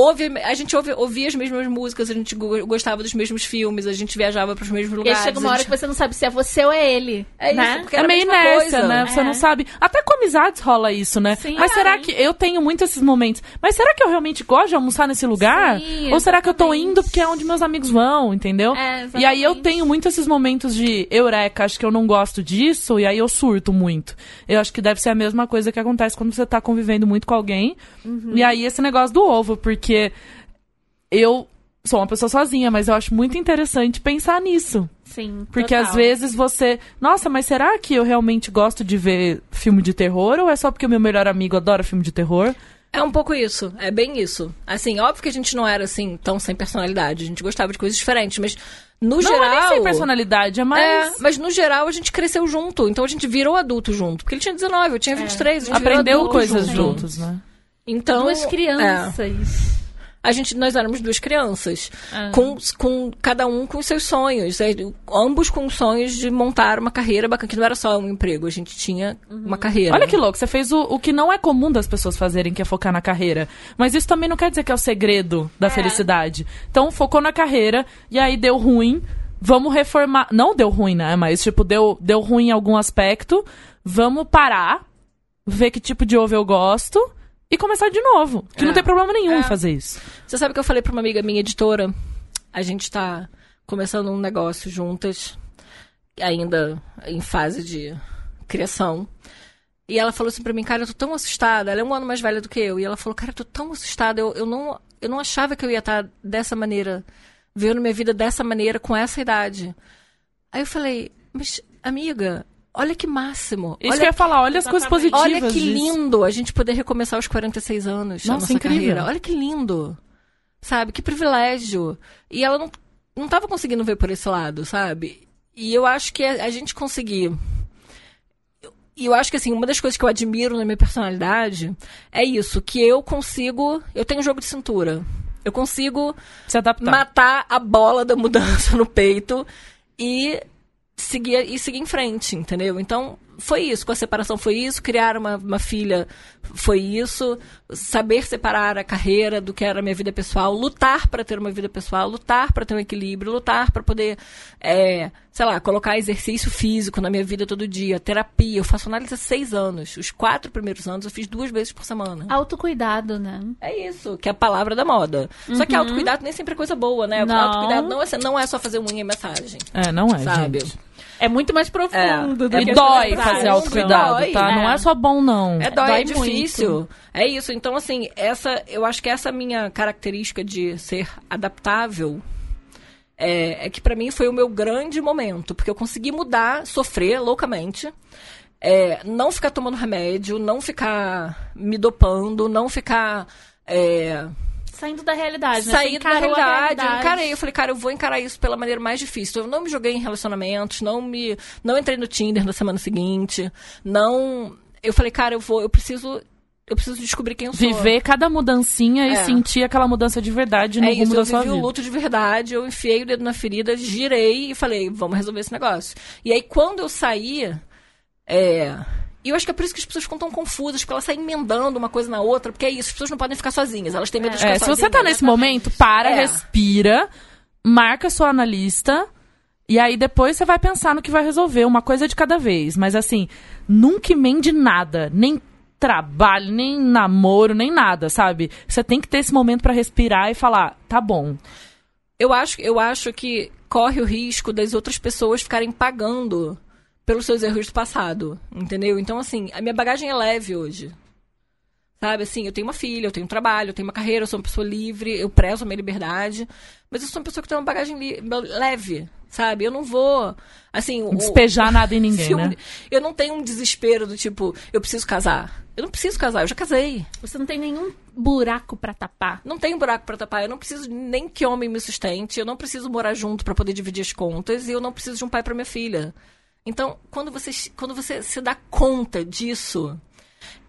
ouve, a gente ouve, ouvia as mesmas músicas, a gente gostava dos mesmos filmes, a gente viajava para os mesmos lugares. E chega uma hora gente... que você não sabe se é você ou é ele. É né? isso, porque é meio inércia, né? Você É. não sabe. Até com amizades rola isso, né? Sim. Mas Ah, será sim. que eu tenho muito esses momentos? Mas será que eu realmente gosto de almoçar nesse lugar? Sim, Ou será que eu tô indo porque é onde meus amigos vão, entendeu? É, e aí eu tenho muito esses momentos de eureka, acho que eu não gosto disso, e aí eu surto muito. Eu acho que deve ser a mesma coisa que acontece quando você tá convivendo muito com alguém. Uhum. E aí esse negócio do ovo, porque eu sou uma pessoa sozinha, mas eu acho muito interessante pensar nisso. Sim. Porque total. às vezes você. Nossa, mas será que eu realmente gosto de ver filme de terror? Ou é só porque o meu melhor amigo adora filme de terror? É um pouco isso, é bem isso. Assim, óbvio que a gente não era assim tão sem personalidade, a gente gostava de coisas diferentes, mas no Não geral. é nem sem personalidade, é mais. É, mas no geral a gente cresceu junto, então a gente virou adulto junto. Porque ele tinha 19, eu tinha 23, a gente Aprendeu coisas junto. juntos, né? Então, Duas é, crianças. A gente, nós éramos duas crianças, Ah. com, com cada um com os seus sonhos, é, ambos com sonhos de montar uma carreira bacana, que não era só um emprego, a gente tinha uma carreira. Olha que louco, você fez o, o que não é comum das pessoas fazerem, que é focar na carreira. Mas isso também não quer dizer que é o segredo da felicidade. Então, focou na carreira, e aí deu ruim, vamos reformar. Não deu ruim, né? Mas, tipo, deu, deu ruim em algum aspecto. Vamos parar, ver que tipo de ovo eu gosto e começar de novo. Que não É. tem problema nenhum em É. fazer isso. Você sabe que eu falei pra uma amiga minha editora? A gente tá começando um negócio juntas, ainda em fase de criação. E ela falou assim pra mim, cara, eu tô tão assustada. Ela é um ano mais velha do que eu. E ela falou, cara, eu tô tão assustada. Eu, eu, não, eu não achava que eu ia estar dessa maneira, vendo minha vida dessa maneira, com essa idade. Aí eu falei, mas, amiga, olha que máximo. Isso olha que eu ia falar, olha as coisas positivas. Olha que disso. lindo a gente poder recomeçar aos 46 anos Nossa, nossa incrível. carreira. Olha que lindo. Sabe? Que privilégio. E ela não, não tava conseguindo ver por esse lado, sabe? E eu acho que a, a gente conseguir. E eu acho que, assim, uma das coisas que eu admiro na minha personalidade é isso, que eu consigo. Eu tenho jogo de cintura. Eu consigo Se adaptar. matar a bola da mudança no peito e seguir, e seguir em frente, entendeu? Então, foi isso. Com a separação foi isso. Criar uma, uma filha foi isso. Saber separar a carreira do que era a minha vida pessoal. Lutar para ter uma vida pessoal. Lutar para ter um equilíbrio. Lutar para poder, é, sei lá, colocar exercício físico na minha vida todo dia. Terapia. Eu faço análise há seis anos. Os quatro primeiros anos eu fiz duas vezes por semana. Autocuidado, né? É isso, que é a palavra da moda. Só que autocuidado nem sempre é coisa boa, né? Não. Autocuidado não é, não é só fazer unha e massagem. É, não é, Sabe? gente. É muito mais profundo do É, que E as dói pessoas fazer autocuidado, Dói, tá? é. Não é só bom, não. É dói, Dói é difícil. É isso. Então, assim, essa, eu acho que essa minha característica de ser adaptável é, é que pra mim foi o meu grande momento, porque eu consegui mudar, sofrer loucamente. é, não ficar tomando remédio, não ficar me dopando, não ficar. é, Saindo da realidade, né? sair Você da realidade. Eu encarei, eu falei, cara, eu vou encarar isso pela maneira mais difícil. Eu não me joguei em relacionamentos, não me, não entrei no Tinder na semana seguinte, não, eu falei, cara, eu vou, eu preciso, eu preciso descobrir quem eu sou. Viver cada mudancinha e É. sentir aquela mudança de verdade no é rumo isso, da eu sua vivi o vida. luto de verdade, eu enfiei o dedo na ferida, girei e falei, vamos resolver esse negócio. E aí, quando eu saí, é... E eu acho que é por isso que as pessoas ficam tão confusas, porque elas saem emendando uma coisa na outra, porque é isso, as pessoas não podem ficar sozinhas, elas têm medo de ficar É, se sozinhas. você tá nesse momento, para, É. respira, marca sua analista. E aí depois você vai pensar no que vai resolver, uma coisa de cada vez. Mas assim, nunca emende nada, nem trabalho, nem namoro, nem nada, sabe? Você tem que ter esse momento pra respirar e falar, tá bom. Eu acho, eu acho que corre o risco das outras pessoas ficarem pagando pelos seus erros do passado, entendeu? Então, assim, a minha bagagem é leve hoje. Sabe, assim, eu tenho uma filha, eu tenho um trabalho, eu tenho uma carreira, eu sou uma pessoa livre, eu prezo a minha liberdade, mas eu sou uma pessoa que tem uma bagagem leve, sabe? Eu não vou, assim... o- Despejar nada em ninguém, filme- né? Eu não tenho um desespero do tipo, eu preciso casar. Eu não preciso casar, eu já casei. Você não tem nenhum buraco pra tapar. Não tem buraco pra tapar. Eu não preciso nem que homem me sustente. Eu não preciso morar junto pra poder dividir as contas. E eu não preciso de um pai pra minha filha. Então, quando você, quando você se dá conta disso,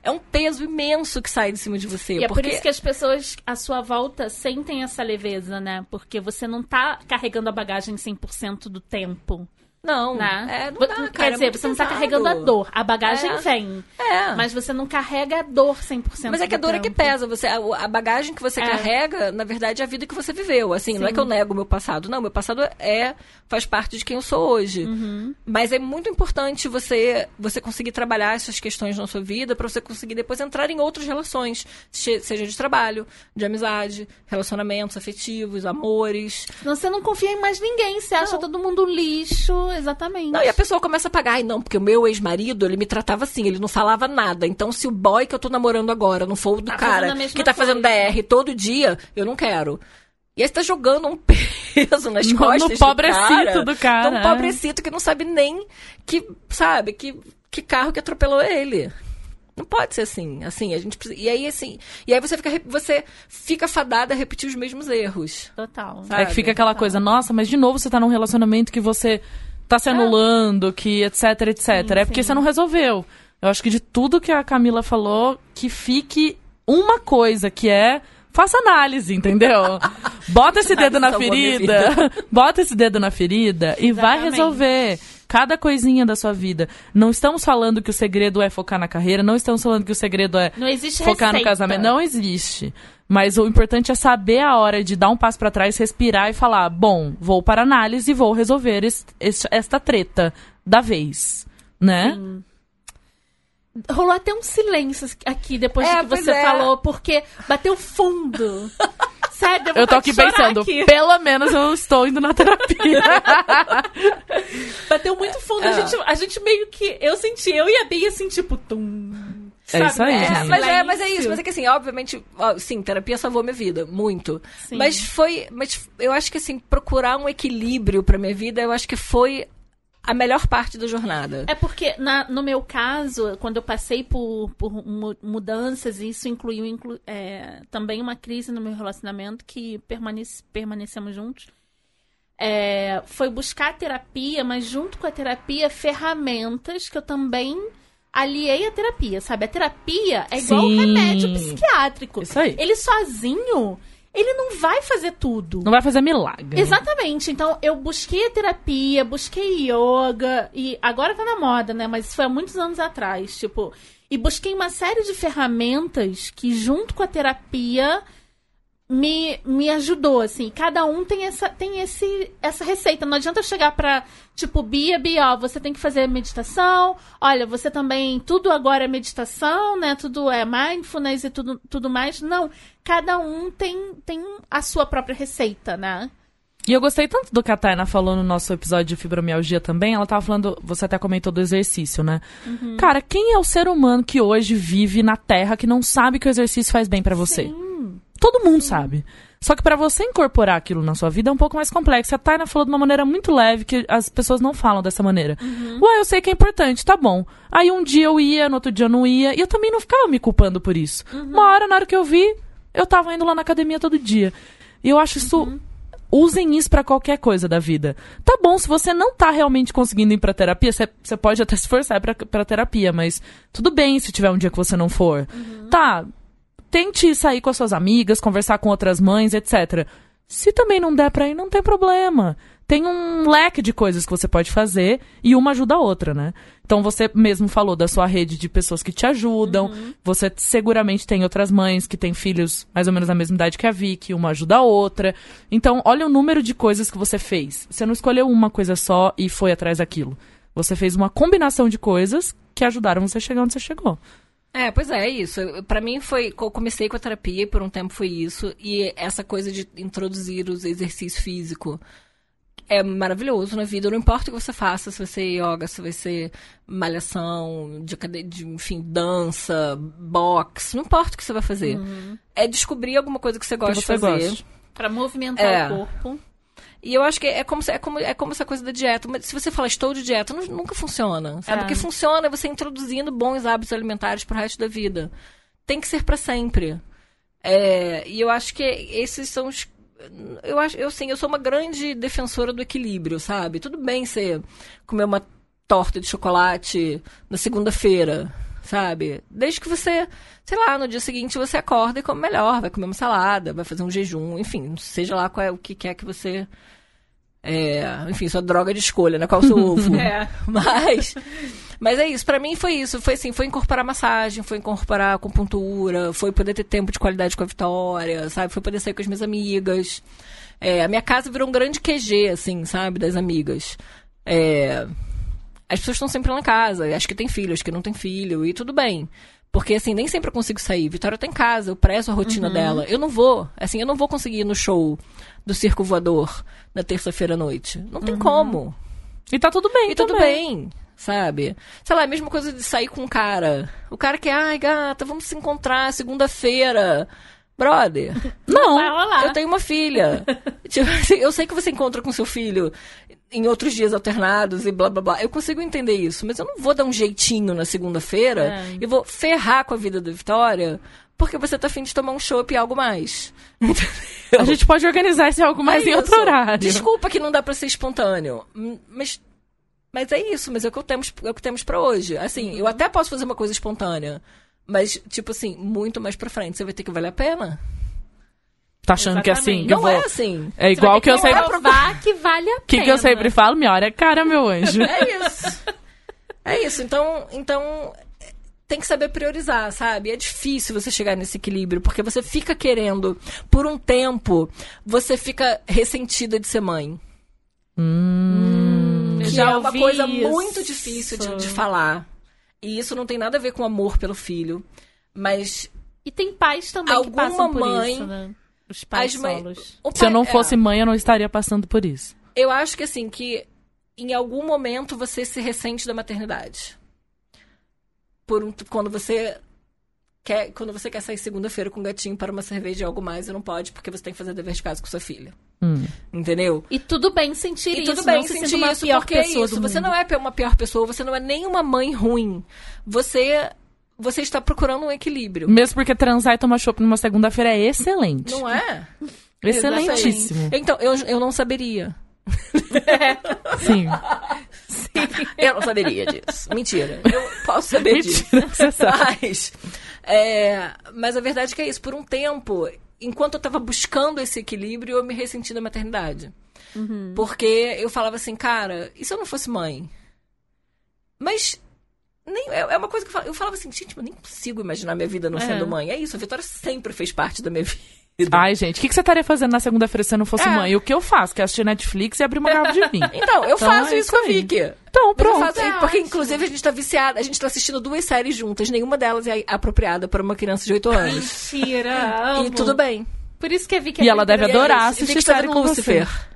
é um peso imenso que sai de cima de você. E é porque por isso que as pessoas à sua volta sentem essa leveza, né? Porque você não tá carregando a bagagem 100% do tempo. Não, né? é, não dá, Quer cara, é dizer, muito você não tá pesado. carregando a dor. A bagagem É. vem. É. Mas você não carrega a dor 100% Mas é que a do dor é que tempo. pesa. Você, a, a bagagem que você É. carrega, na verdade, é a vida que você viveu. Assim, não é Sim. que eu nego o meu passado. Não, meu passado é faz parte de quem eu sou hoje. Uhum. Mas é muito importante você você conseguir trabalhar essas questões na sua vida para você conseguir depois entrar em outras relações, seja de trabalho, de amizade, relacionamentos afetivos, amores. Senão você não confia em mais ninguém. Você acha todo mundo lixo. Exatamente. Não, e a pessoa começa a pagar. Ai, não, porque o meu ex-marido, ele me tratava assim, ele não falava nada. Então, se o boy que eu tô namorando agora não for o do Tá fazendo cara que tá fazendo coisa. DR todo dia, eu não quero. E aí você tá jogando um peso nas No- costas no do pobrecito cara, do cara, é. Um pobrecito que não sabe nem que, sabe, que, que carro que atropelou ele. Não pode ser assim, assim, a gente precisa... E aí, assim, e aí você fica, você fica fadada a repetir os mesmos erros. Total. Sabe? É que fica aquela coisa, nossa, mas de novo você tá num relacionamento que você tá se anulando, que etc, etc. é porque sim. você não resolveu. Eu acho que de tudo que a Camila falou, que fique uma coisa, que é. Faça análise, entendeu? Bota esse dedo na ferida. Bota esse dedo na ferida e vai Exatamente. resolver cada coisinha da sua vida. Não estamos falando que o segredo é focar na carreira, não estamos falando que o segredo é Não existe focar no receita. casamento. Não existe. Mas o importante é saber a hora de dar um passo pra trás, respirar e falar: bom, vou para análise e vou resolver es- es- esta treta da vez. Né? Rolou até um silêncio aqui depois É, do que você é. falou, porque bateu fundo. Sério, Eu tô aqui pensando, aqui. pelo menos eu estou indo na terapia. Bateu muito fundo. A, É. gente, a gente meio que. Eu senti, eu e a Bia assim, tipo, tum. É sabe? isso aí, É, mas, é, mas é isso, mas é que assim, obviamente, ó, sim, terapia salvou minha vida, muito. Sim. Mas foi, mas eu acho que assim, procurar um equilíbrio pra minha vida, eu acho que foi a melhor parte da jornada. É porque, na- no meu caso, quando eu passei por, por mu- mudanças, e isso incluiu inclu- é, também uma crise no meu relacionamento, que permanece, permanecemos juntos, é, foi buscar terapia, mas junto com a terapia, ferramentas que eu também aliei à terapia, sabe? A terapia é igual Sim. um remédio psiquiátrico. Isso aí. Ele sozinho, ele não vai fazer tudo. Não vai fazer milagre. Exatamente. Então, eu busquei a terapia, busquei yoga, e agora tá na moda, né? Mas isso foi há muitos anos atrás, tipo. E busquei uma série de ferramentas que, junto com a terapia, me, me ajudou, assim. Cada um tem essa, tem esse, essa receita. Não adianta eu chegar pra, tipo, Bia, Bia, ó, você tem que fazer meditação. Olha, você também, tudo agora é meditação, né? Tudo é mindfulness e tudo, tudo mais. Não. Cada um tem, tem a sua própria receita, né? E eu gostei tanto do que a Taina falou no nosso episódio de fibromialgia também. Ela tava falando, você até comentou do exercício, né? Uhum. Cara, quem é o ser humano que hoje vive na Terra que não sabe que o exercício faz bem pra você? Todo mundo sabe. Só que pra você incorporar aquilo na sua vida é um pouco mais complexo. A Taina falou de uma maneira muito leve que as pessoas não falam dessa maneira. Ué, eu sei que é importante, tá bom. Aí um dia eu ia, no outro dia eu não ia. E eu também não ficava me culpando por isso. Uma hora, na hora que eu vi, eu tava indo lá na academia todo dia. E eu acho isso usem isso pra qualquer coisa da vida. Tá bom, se você não tá realmente conseguindo ir pra terapia, você pode até se forçar pra, pra terapia, mas tudo bem se tiver um dia que você não for. Tá, tente sair com as suas amigas, conversar com outras mães, etc. Se também não der pra ir, não tem problema. Tem um leque de coisas que você pode fazer e uma ajuda a outra, né? Então você mesmo falou da sua rede de pessoas que te ajudam. Você seguramente tem outras mães que têm filhos mais ou menos da mesma idade que a Vicky, uma ajuda a outra. Então, olha o número de coisas que você fez. Você não escolheu uma coisa só e foi atrás daquilo. Você fez uma combinação de coisas que ajudaram você a chegar onde você chegou. É, pois é, é isso. Pra mim foi. Eu comecei com a terapia e por um tempo foi isso. E essa coisa de introduzir o exercício físico é maravilhoso na vida. Não importa o que você faça, se vai ser yoga, se vai ser malhação, de, de enfim, dança, boxe, não importa o que você vai fazer. É descobrir alguma coisa que você gosta você de fazer. Pra movimentar É. o corpo. E eu acho que é como, é, como, é como essa coisa da dieta. Mas se você fala estou de dieta, nu- nunca funciona. Sabe? É. O que funciona é você introduzindo bons hábitos alimentares pro resto da vida. Tem que ser pra sempre. É, e eu acho que esses são os. Eu acho, eu sim, eu sou uma grande defensora do equilíbrio, sabe? Tudo bem você comer uma torta de chocolate na segunda-feira, sabe? Desde que você, sei lá, no dia seguinte você acorda e come melhor, vai comer uma salada, vai fazer um jejum, enfim, seja lá qual é o que quer que você É, enfim, sua droga de escolha, né? Qual o seu ovo? É. Mas, mas é isso. Pra mim foi isso. Foi assim, foi incorporar massagem, foi incorporar acupuntura, foi poder ter tempo de qualidade com a Vitória, sabe? Foi poder sair com as minhas amigas. É, a minha casa virou um grande QG, assim, sabe? Das amigas. É, as pessoas estão sempre lá em casa. Acho que tem filho, acho que não tem filho. E tudo bem. Porque, assim, nem sempre eu consigo sair. Vitória tá em casa, eu prezo a rotina dela. Eu não vou, assim, eu não vou conseguir ir no show do Circo Voador na terça-feira à noite. Não tem como. E tá tudo bem E tudo também. bem, sabe? Sei lá, é a mesma coisa de sair com um cara. O cara que, ai, gata, vamos se encontrar segunda-feira. Brother, Não. Eu tenho uma filha. Tipo assim, eu sei que você encontra com seu filho em outros dias alternados e blá blá blá. Eu consigo entender isso, mas eu não vou dar um jeitinho na segunda-feira É. e vou ferrar com a vida da Vitória porque você tá afim de tomar um chopp e algo mais. Entendeu? A gente pode organizar esse algo mais É em outro horário. Desculpa que não dá pra ser espontâneo, hum, mas mas é isso, mas é o que temos, é o que temos para hoje. Assim, Uhum. eu até posso fazer uma coisa espontânea, mas tipo assim, muito mais pra frente, você vai ter que valer a pena. Tá achando que é assim? Exatamente. que eu não vou... é assim. É igual que eu Você vai sempre. que provar que vale a O que, pena. que eu sempre falo? Minha hora é cara, meu anjo. É isso. É isso. Então, então tem que saber priorizar, sabe? É difícil você chegar nesse equilíbrio, porque você fica querendo, por um tempo, você fica ressentida de ser mãe. Hum. Eu Que já é uma ouvi coisa isso. muito difícil de, de falar. E isso não tem nada a ver com amor pelo filho. Mas E tem pais também que Alguma passam por mãe- isso, né? Os pais as mães- solos. o Se eu pai- não é, fosse mãe, eu não estaria passando por isso. eu acho que assim, que em algum momento você se ressente da maternidade. Por um, quando você quer, quando você quer sair segunda-feira com o gatinho para uma cerveja e algo mais, e não pode, porque você tem que fazer dever de casa com sua filha. Hum. Entendeu? E tudo bem sentir E isso. tudo bem não se sentir uma isso, porque é isso. Você mundo. não é uma pior pessoa, você não é nem uma mãe ruim. Você, você está procurando um equilíbrio. Mesmo porque transar e tomar chopp numa segunda-feira é excelente. Não é? Excelentíssimo. Então, eu, eu não saberia. Sim. Eu não saberia disso. Mentira. Eu posso saber disso. Mentira, você sabe. Mas, é, mas a verdade é que é isso. Por um tempo, enquanto eu tava buscando esse equilíbrio, eu me ressenti da maternidade. Porque eu falava assim, cara, e se eu não fosse mãe? Mas. Nem, é é uma coisa que eu falava, eu falava assim, gente, eu nem consigo imaginar minha vida não É. sendo mãe. É isso, a Vitória sempre fez parte da minha vida. Ai, gente, o que, que você estaria fazendo na segunda-feira se eu não fosse É. mãe? O que eu faço? Que é assistir Netflix e abrir uma garrafa de vinho. Então, eu Então, faço é isso com a. Vicky. Então, pronto. faço- É porque, inclusive, a gente tá viciada, a gente tá assistindo duas séries juntas, nenhuma delas é apropriada para uma criança de 8 anos. Mentira, amo. e tudo bem. Por isso que a Vicky E é ela deve adorar E assistir tá série com Lucifer. você.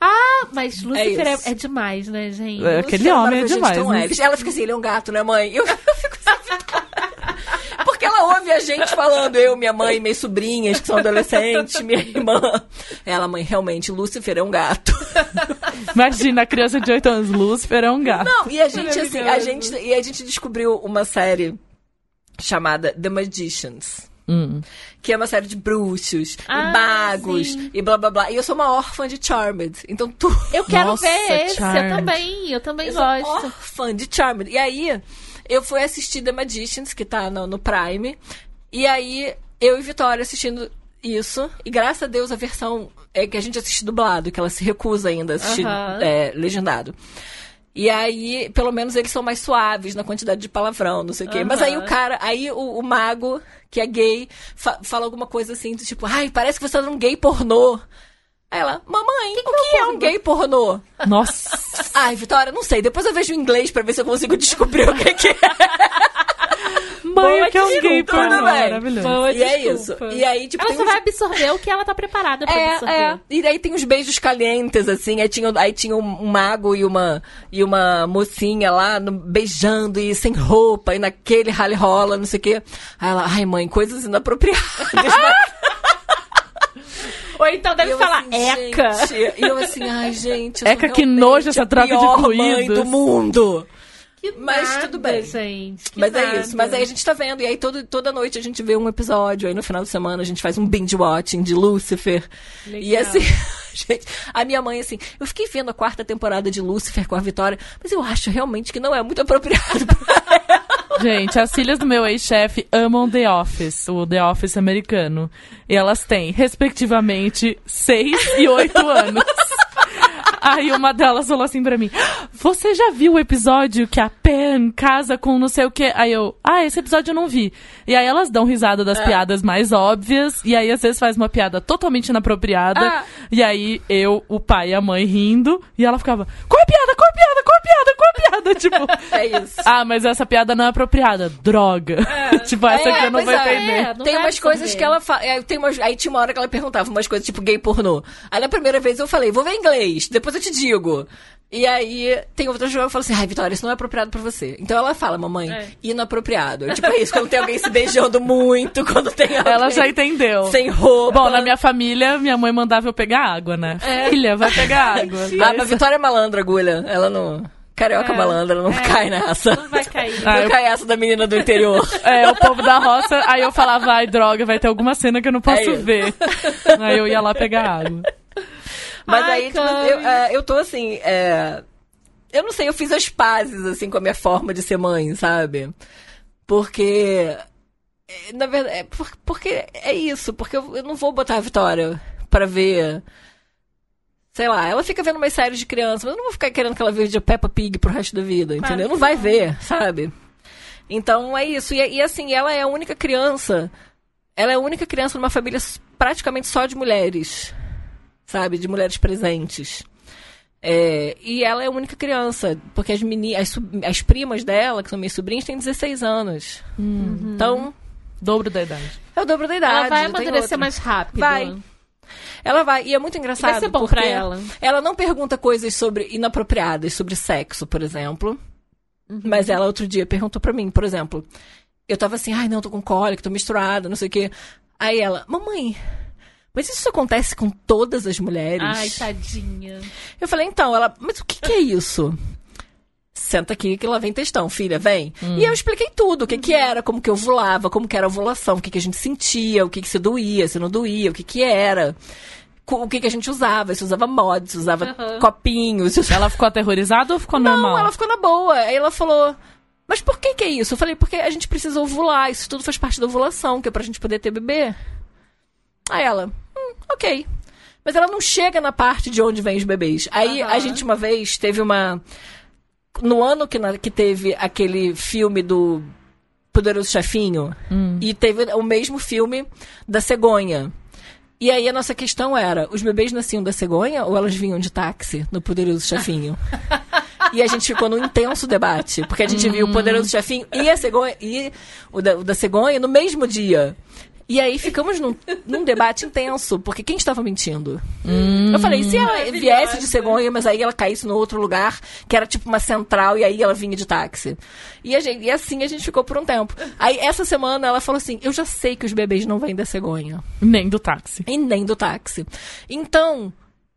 Ah, mas Lucifer É é, é demais, né, gente? É, aquele Lucifer homem é demais. Né? Ela fica assim, ele é um gato, né, mãe? Eu, eu fico assim. Porque ela ouve a gente falando, eu, minha mãe, minhas sobrinhas, que são adolescentes, minha irmã. Ela, mãe, realmente, Lucifer é um gato. Imagina a criança de 8 anos, Lúcifer é um gato. Não, e a gente, assim, a gente, e a gente descobriu uma série chamada The Magicians. Hum. Que é uma série de bruxos Ah, e magos sim. e blá blá blá. E eu sou uma órfã de Charmed. Então tu. Eu quero Nossa, ver esse, Charmed. eu também, eu também Eu sou gosto. órfã de Charmed. E aí, eu fui assistir The Magicians, que tá no, no Prime. E aí, eu e Vitória assistindo isso. E graças a Deus a versão é que a gente assiste dublado, que ela se recusa ainda a assistir é, legendado. E aí, pelo menos eles são mais suaves na quantidade de palavrão, não sei o quê. Mas aí o cara, aí o, o mago, que é gay, fa- fala alguma coisa assim, do tipo, ai, parece que você tá num gay pornô. Aí ela, mamãe, o que é um gay pornô? Nossa. Ai, Vitória, não sei. Depois eu vejo em inglês pra ver se eu consigo descobrir o que, que é. Mãe, que é um desculpa, gay pornô. tudo bem. Maravilhoso. Boa E é isso. desculpa. E aí, tipo, ela só uns... vai absorver o que ela tá preparada pra absorver. É, é. E daí tem uns beijos calientes, assim. Aí tinha, aí tinha um, mago e uma, e uma mocinha lá no- beijando e sem roupa, e naquele rally rola, não sei o quê. Aí ela, ai, mãe, coisas inapropriadas. Ou então deve eu falar assim, eca. gente, E eu assim, ai, gente. eu sou Eca, que nojo essa a troca de pior mãe fluidos. do mundo. Que Mas nada, tudo bem. gente. que Mas é nada. isso. Mas aí a gente tá vendo. E aí todo, toda noite a gente vê um episódio. Aí no final de semana a gente faz um binge watching de Lucifer. E assim, gente, a minha mãe, assim, eu fiquei vendo a quarta temporada de Lucifer com a Vitória, mas eu acho realmente que não é muito apropriado. Gente, as filhas do meu ex-chefe amam The Office, o The Office americano. E elas têm, respectivamente, 6 e 8 anos. Aí uma delas falou assim pra mim: Você já viu o episódio que a Pen casa com não sei o quê? Aí eu, ah, esse episódio eu não vi. E aí elas dão risada das É. piadas mais óbvias, e aí às vezes faz uma piada totalmente inapropriada. Ah. E aí eu, o pai e a mãe rindo, e ela ficava: Qual é a piada? Qual é a piada? É piada? É tipo. É isso. Ah, mas essa piada não é apropriada. Droga. tipo, essa É, aqui eu não vou é. entender. É, não tem vai umas coisas que ela fala. é, Tem umas, aí tinha uma hora que ela perguntava umas coisas tipo gay pornô. Aí na primeira vez eu falei, vou ver inglês, depois eu te digo. E aí tem outras que eu falo assim, ai, Vitória, isso não é apropriado pra você. Então ela fala, mamãe, É. inapropriado. Tipo, é isso, quando tem alguém se beijando muito, quando tem alguém Ela já entendeu. sem roupa. Bom, na minha família, minha mãe mandava eu pegar água, né? Filha, vai pegar água. Ah, mas Vitória é malandra, agulha. Ela não. Carioca É. malandra, não É. cai nessa. Não vai cair. Ah, não eu- cai essa da menina do interior. É, o povo da roça, aí eu falava, ai, droga, vai ter alguma cena que eu não posso É ver. Aí eu ia lá pegar água. Mas Ai, aí, tipo, eu, é, eu tô assim, é, eu não sei, eu fiz as pazes, assim, com a minha forma de ser mãe, sabe? Porque, é, na verdade, é por- porque é isso, porque eu, eu não vou botar a Vitória pra ver, sei lá, ela fica vendo umas séries de criança, mas eu não vou ficar querendo que ela veja Peppa Pig pro resto da vida, Claro entendeu? Não vai não. ver, sabe? Então é isso, e, e assim, ela é a única criança, ela é a única criança numa família praticamente só de mulheres sabe? De mulheres presentes. É, e ela é a única criança, porque as, meni as, as primas dela, que são minhas sobrinhas, têm 16 anos. Então, Dobro da idade. é o dobro da idade. Ela vai amadurecer mais rápido. Vai. Ela vai, e é muito engraçado. Vai ser bom pra ela. Ela não pergunta coisas sobre inapropriadas, sobre sexo, por exemplo. Uhum. Mas ela outro dia perguntou pra mim, por exemplo. Eu tava assim, ai não, tô com cólica, tô misturada, não sei o quê. Aí ela, mamãe, mas isso acontece com todas as mulheres? Ai, tadinha. Eu falei, então, ela, mas o que, que é isso? Senta aqui que lá vem textão, filha, vem. E eu expliquei tudo, o que que era, como que eu ovulava, como que era a ovulação, o que que a gente sentia, o que que se doía, se não doía, o que que era. O que que a gente usava, se usava mod, se usava Aham. copinhos. se usava- Ela ficou aterrorizada ou ficou Não, normal? ela ficou na boa. Aí ela falou, mas por que que é isso? Eu falei, porque a gente precisa ovular, isso tudo faz parte da ovulação, que é pra gente poder ter bebê. Aí ela, hum, ok. Mas ela não chega na parte de onde vem os bebês. Aí Aham. a gente uma vez teve uma. No ano que, na- que teve aquele filme do Poderoso Chefinho, e teve o mesmo filme da cegonha. E aí a nossa questão era: os bebês nasciam da cegonha ou elas vinham de táxi no Poderoso Chefinho? E a gente ficou num intenso debate, porque a gente viu o Poderoso Chefinho e a cegonha e o da, o da cegonha no mesmo dia. E aí ficamos num, num debate intenso, porque quem estava mentindo? Eu falei, se ela viesse de cegonha, mas aí ela caísse no outro lugar, que era tipo uma central, e aí ela vinha de táxi. E, a gente, e assim a gente ficou por um tempo. Aí essa semana ela falou assim: Eu já sei que os bebês não vêm da cegonha. Nem do táxi. E nem do táxi. Então,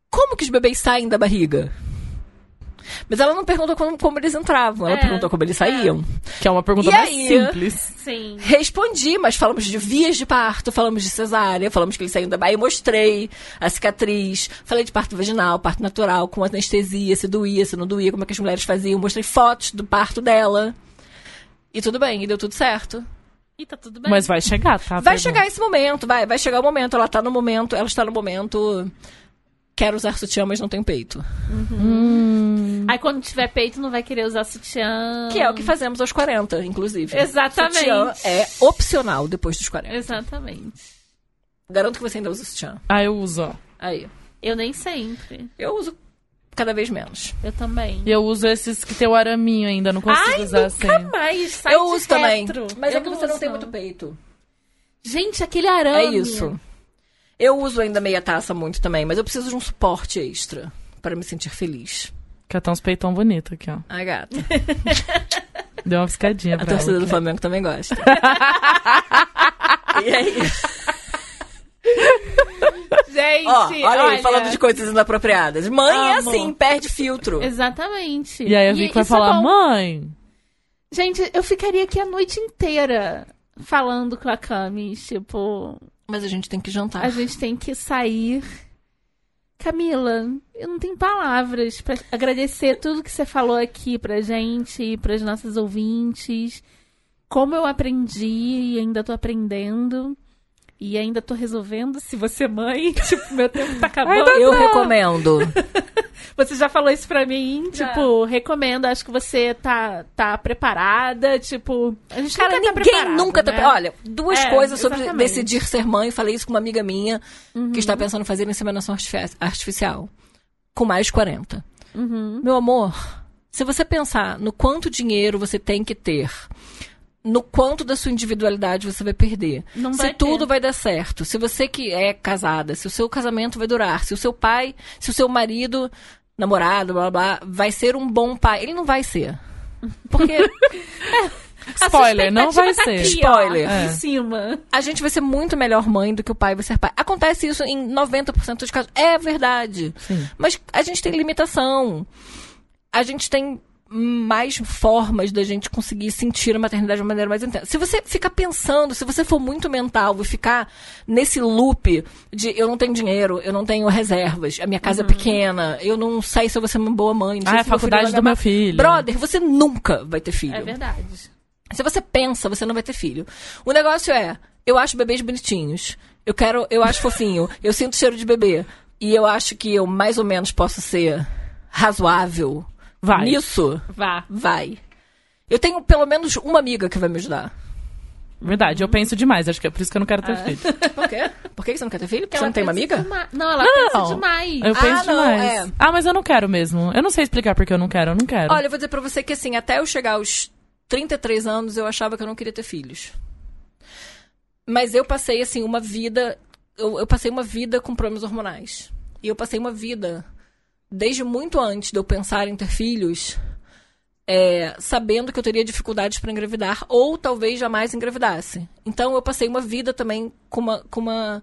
como que os bebês saem da barriga? Mas ela não perguntou como, como eles entravam, ela É, perguntou como eles saíam. Que é uma pergunta E mais aí? simples. Sim. Respondi, mas falamos de vias de parto, falamos de cesárea, falamos que eles saíam da barriga. Mostrei a cicatriz, falei de parto vaginal, parto natural, com anestesia, se doía, se não doía, como é que as mulheres faziam. Mostrei fotos do parto dela. E tudo bem, e deu tudo certo. E tá tudo bem. Mas vai chegar, tá? Vai Pergunta. chegar esse momento, vai, vai chegar o momento. Ela tá no momento, ela está no momento. Quero usar sutiã, mas não tenho peito. Aí quando tiver peito, não vai querer usar sutiã. Que é o que fazemos aos 40, inclusive. Exatamente. Sutiã é opcional depois dos 40. Exatamente. Garanto que você ainda usa sutiã. Ah, eu uso, ó. Aí. Eu nem sempre. Eu uso cada vez menos. Eu também. E eu uso esses que tem o araminho ainda, não consigo Ai, usar assim. nunca mais. Sai eu de uso também. retro. Mas Eu é que você não tem uso. muito peito. Gente, aquele arame. É isso. Eu uso ainda meia taça muito também, mas eu preciso de um suporte extra para me sentir feliz. Que tá uns peitão bonito aqui, ó. Ai, gata. Deu uma piscadinha A pra torcida ela. do Flamengo também gosta. e aí? Gente, Ó, olha, aí, falando de coisas inapropriadas. Mãe é Amo. assim, perde filtro. Exatamente. E aí a Vicky vai é falar, bom. mãe... Gente, eu ficaria aqui a noite inteira falando com a Cami. Tipo, Mas a gente tem que jantar. a gente tem que sair. Camila, eu não tenho palavras pra agradecer tudo que você falou aqui pra gente, pras nossas ouvintes. Como eu aprendi e ainda tô aprendendo. E ainda tô resolvendo se você é mãe. Tipo, meu tempo tá acabando. Eu recomendo. Você já falou isso pra mim, tipo, recomendo, acho que você tá, tá preparada, tipo... A gente Cara, nunca tá ninguém preparado, nunca tá. né? Olha, duas É, coisas sobre exatamente. decidir ser mãe. Falei isso com uma amiga minha Uhum. que está pensando em fazer inseminação artifi- artificial. Com mais de 40. Uhum. Meu amor, se você pensar no quanto dinheiro você tem que ter, no quanto da sua individualidade você vai perder, Não se vai tudo ter. vai dar certo, se você que é casada, se o seu casamento vai durar, se o seu pai, se o seu marido, namorado, blá blá, blá vai ser um bom pai. Ele não vai ser. Porque A Spoiler, não vai tá ser. aqui, ó, Spoiler. Em É. cima. a gente vai ser muito melhor mãe do que o pai vai ser pai. Acontece isso em 90% dos casos. É verdade. Sim. Mas a gente tem limitação. A gente tem mais formas da gente conseguir sentir a maternidade de uma maneira mais intensa. Se você ficar pensando, se você for muito mental e ficar nesse loop de eu não tenho dinheiro, eu não tenho reservas, a minha casa é pequena, eu não sei se eu vou ser uma boa mãe, não Ah, é a meu faculdade do meu filho. Brother, você nunca vai ter filho. É verdade. Se você pensa, você não vai ter filho. O negócio é, eu acho bebês bonitinhos. Eu quero, eu acho fofinho. Eu sinto cheiro de bebê. E eu acho que eu mais ou menos posso ser razoável Vai. nisso. Vá. Vai. Eu tenho pelo menos uma amiga que vai me ajudar. Verdade, eu penso demais, acho que é por isso que eu não quero ter filho. Por quê? Por que você não quer ter filho? Porque você Ela não tem uma pensa amiga? dema- Não, ela Não, pensa não. demais. Eu penso Ah, não, demais. é. Ah, mas eu não quero mesmo. Eu não sei explicar porque eu não quero, eu não quero. Olha, eu vou dizer pra você que assim, até eu chegar aos 33 anos, eu achava que eu não queria ter filhos. Mas eu passei, assim, uma vida. Eu, eu passei uma vida com problemas hormonais. E eu passei uma vida, desde muito antes de eu pensar em ter filhos, é, sabendo que eu teria dificuldades para engravidar, ou talvez jamais engravidasse. Então eu passei uma vida também com uma, com uma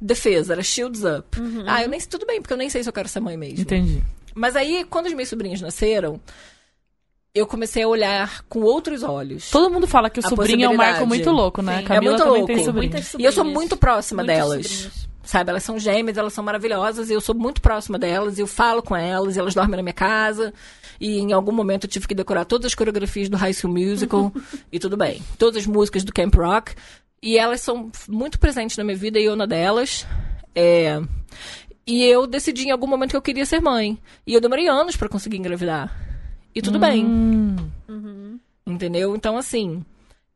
defesa, era shields up. Ah, eu nem sei, tudo bem, porque eu nem sei se eu quero ser mãe mesmo. Entendi. Mas aí, quando os meus sobrinhos nasceram, eu comecei a olhar com outros olhos. Todo mundo fala que o sobrinho é um marco muito louco, né? Sim. Camila É muito também louco. tem sobrinho. Muitas E eu sou muito próxima Muitos delas. sobrinhos. Sabe, elas são gêmeas, elas são maravilhosas, e eu sou muito próxima delas, eu falo com elas, e elas dormem na minha casa. E em algum momento eu tive que decorar todas as coreografias do High School Musical, e tudo bem. Todas as músicas do Camp Rock. E elas são muito presentes na minha vida, e eu na delas. É... E eu decidi em algum momento que eu queria ser mãe. E eu demorei anos pra conseguir engravidar. E tudo bem. Hum, Entendeu? Então, assim,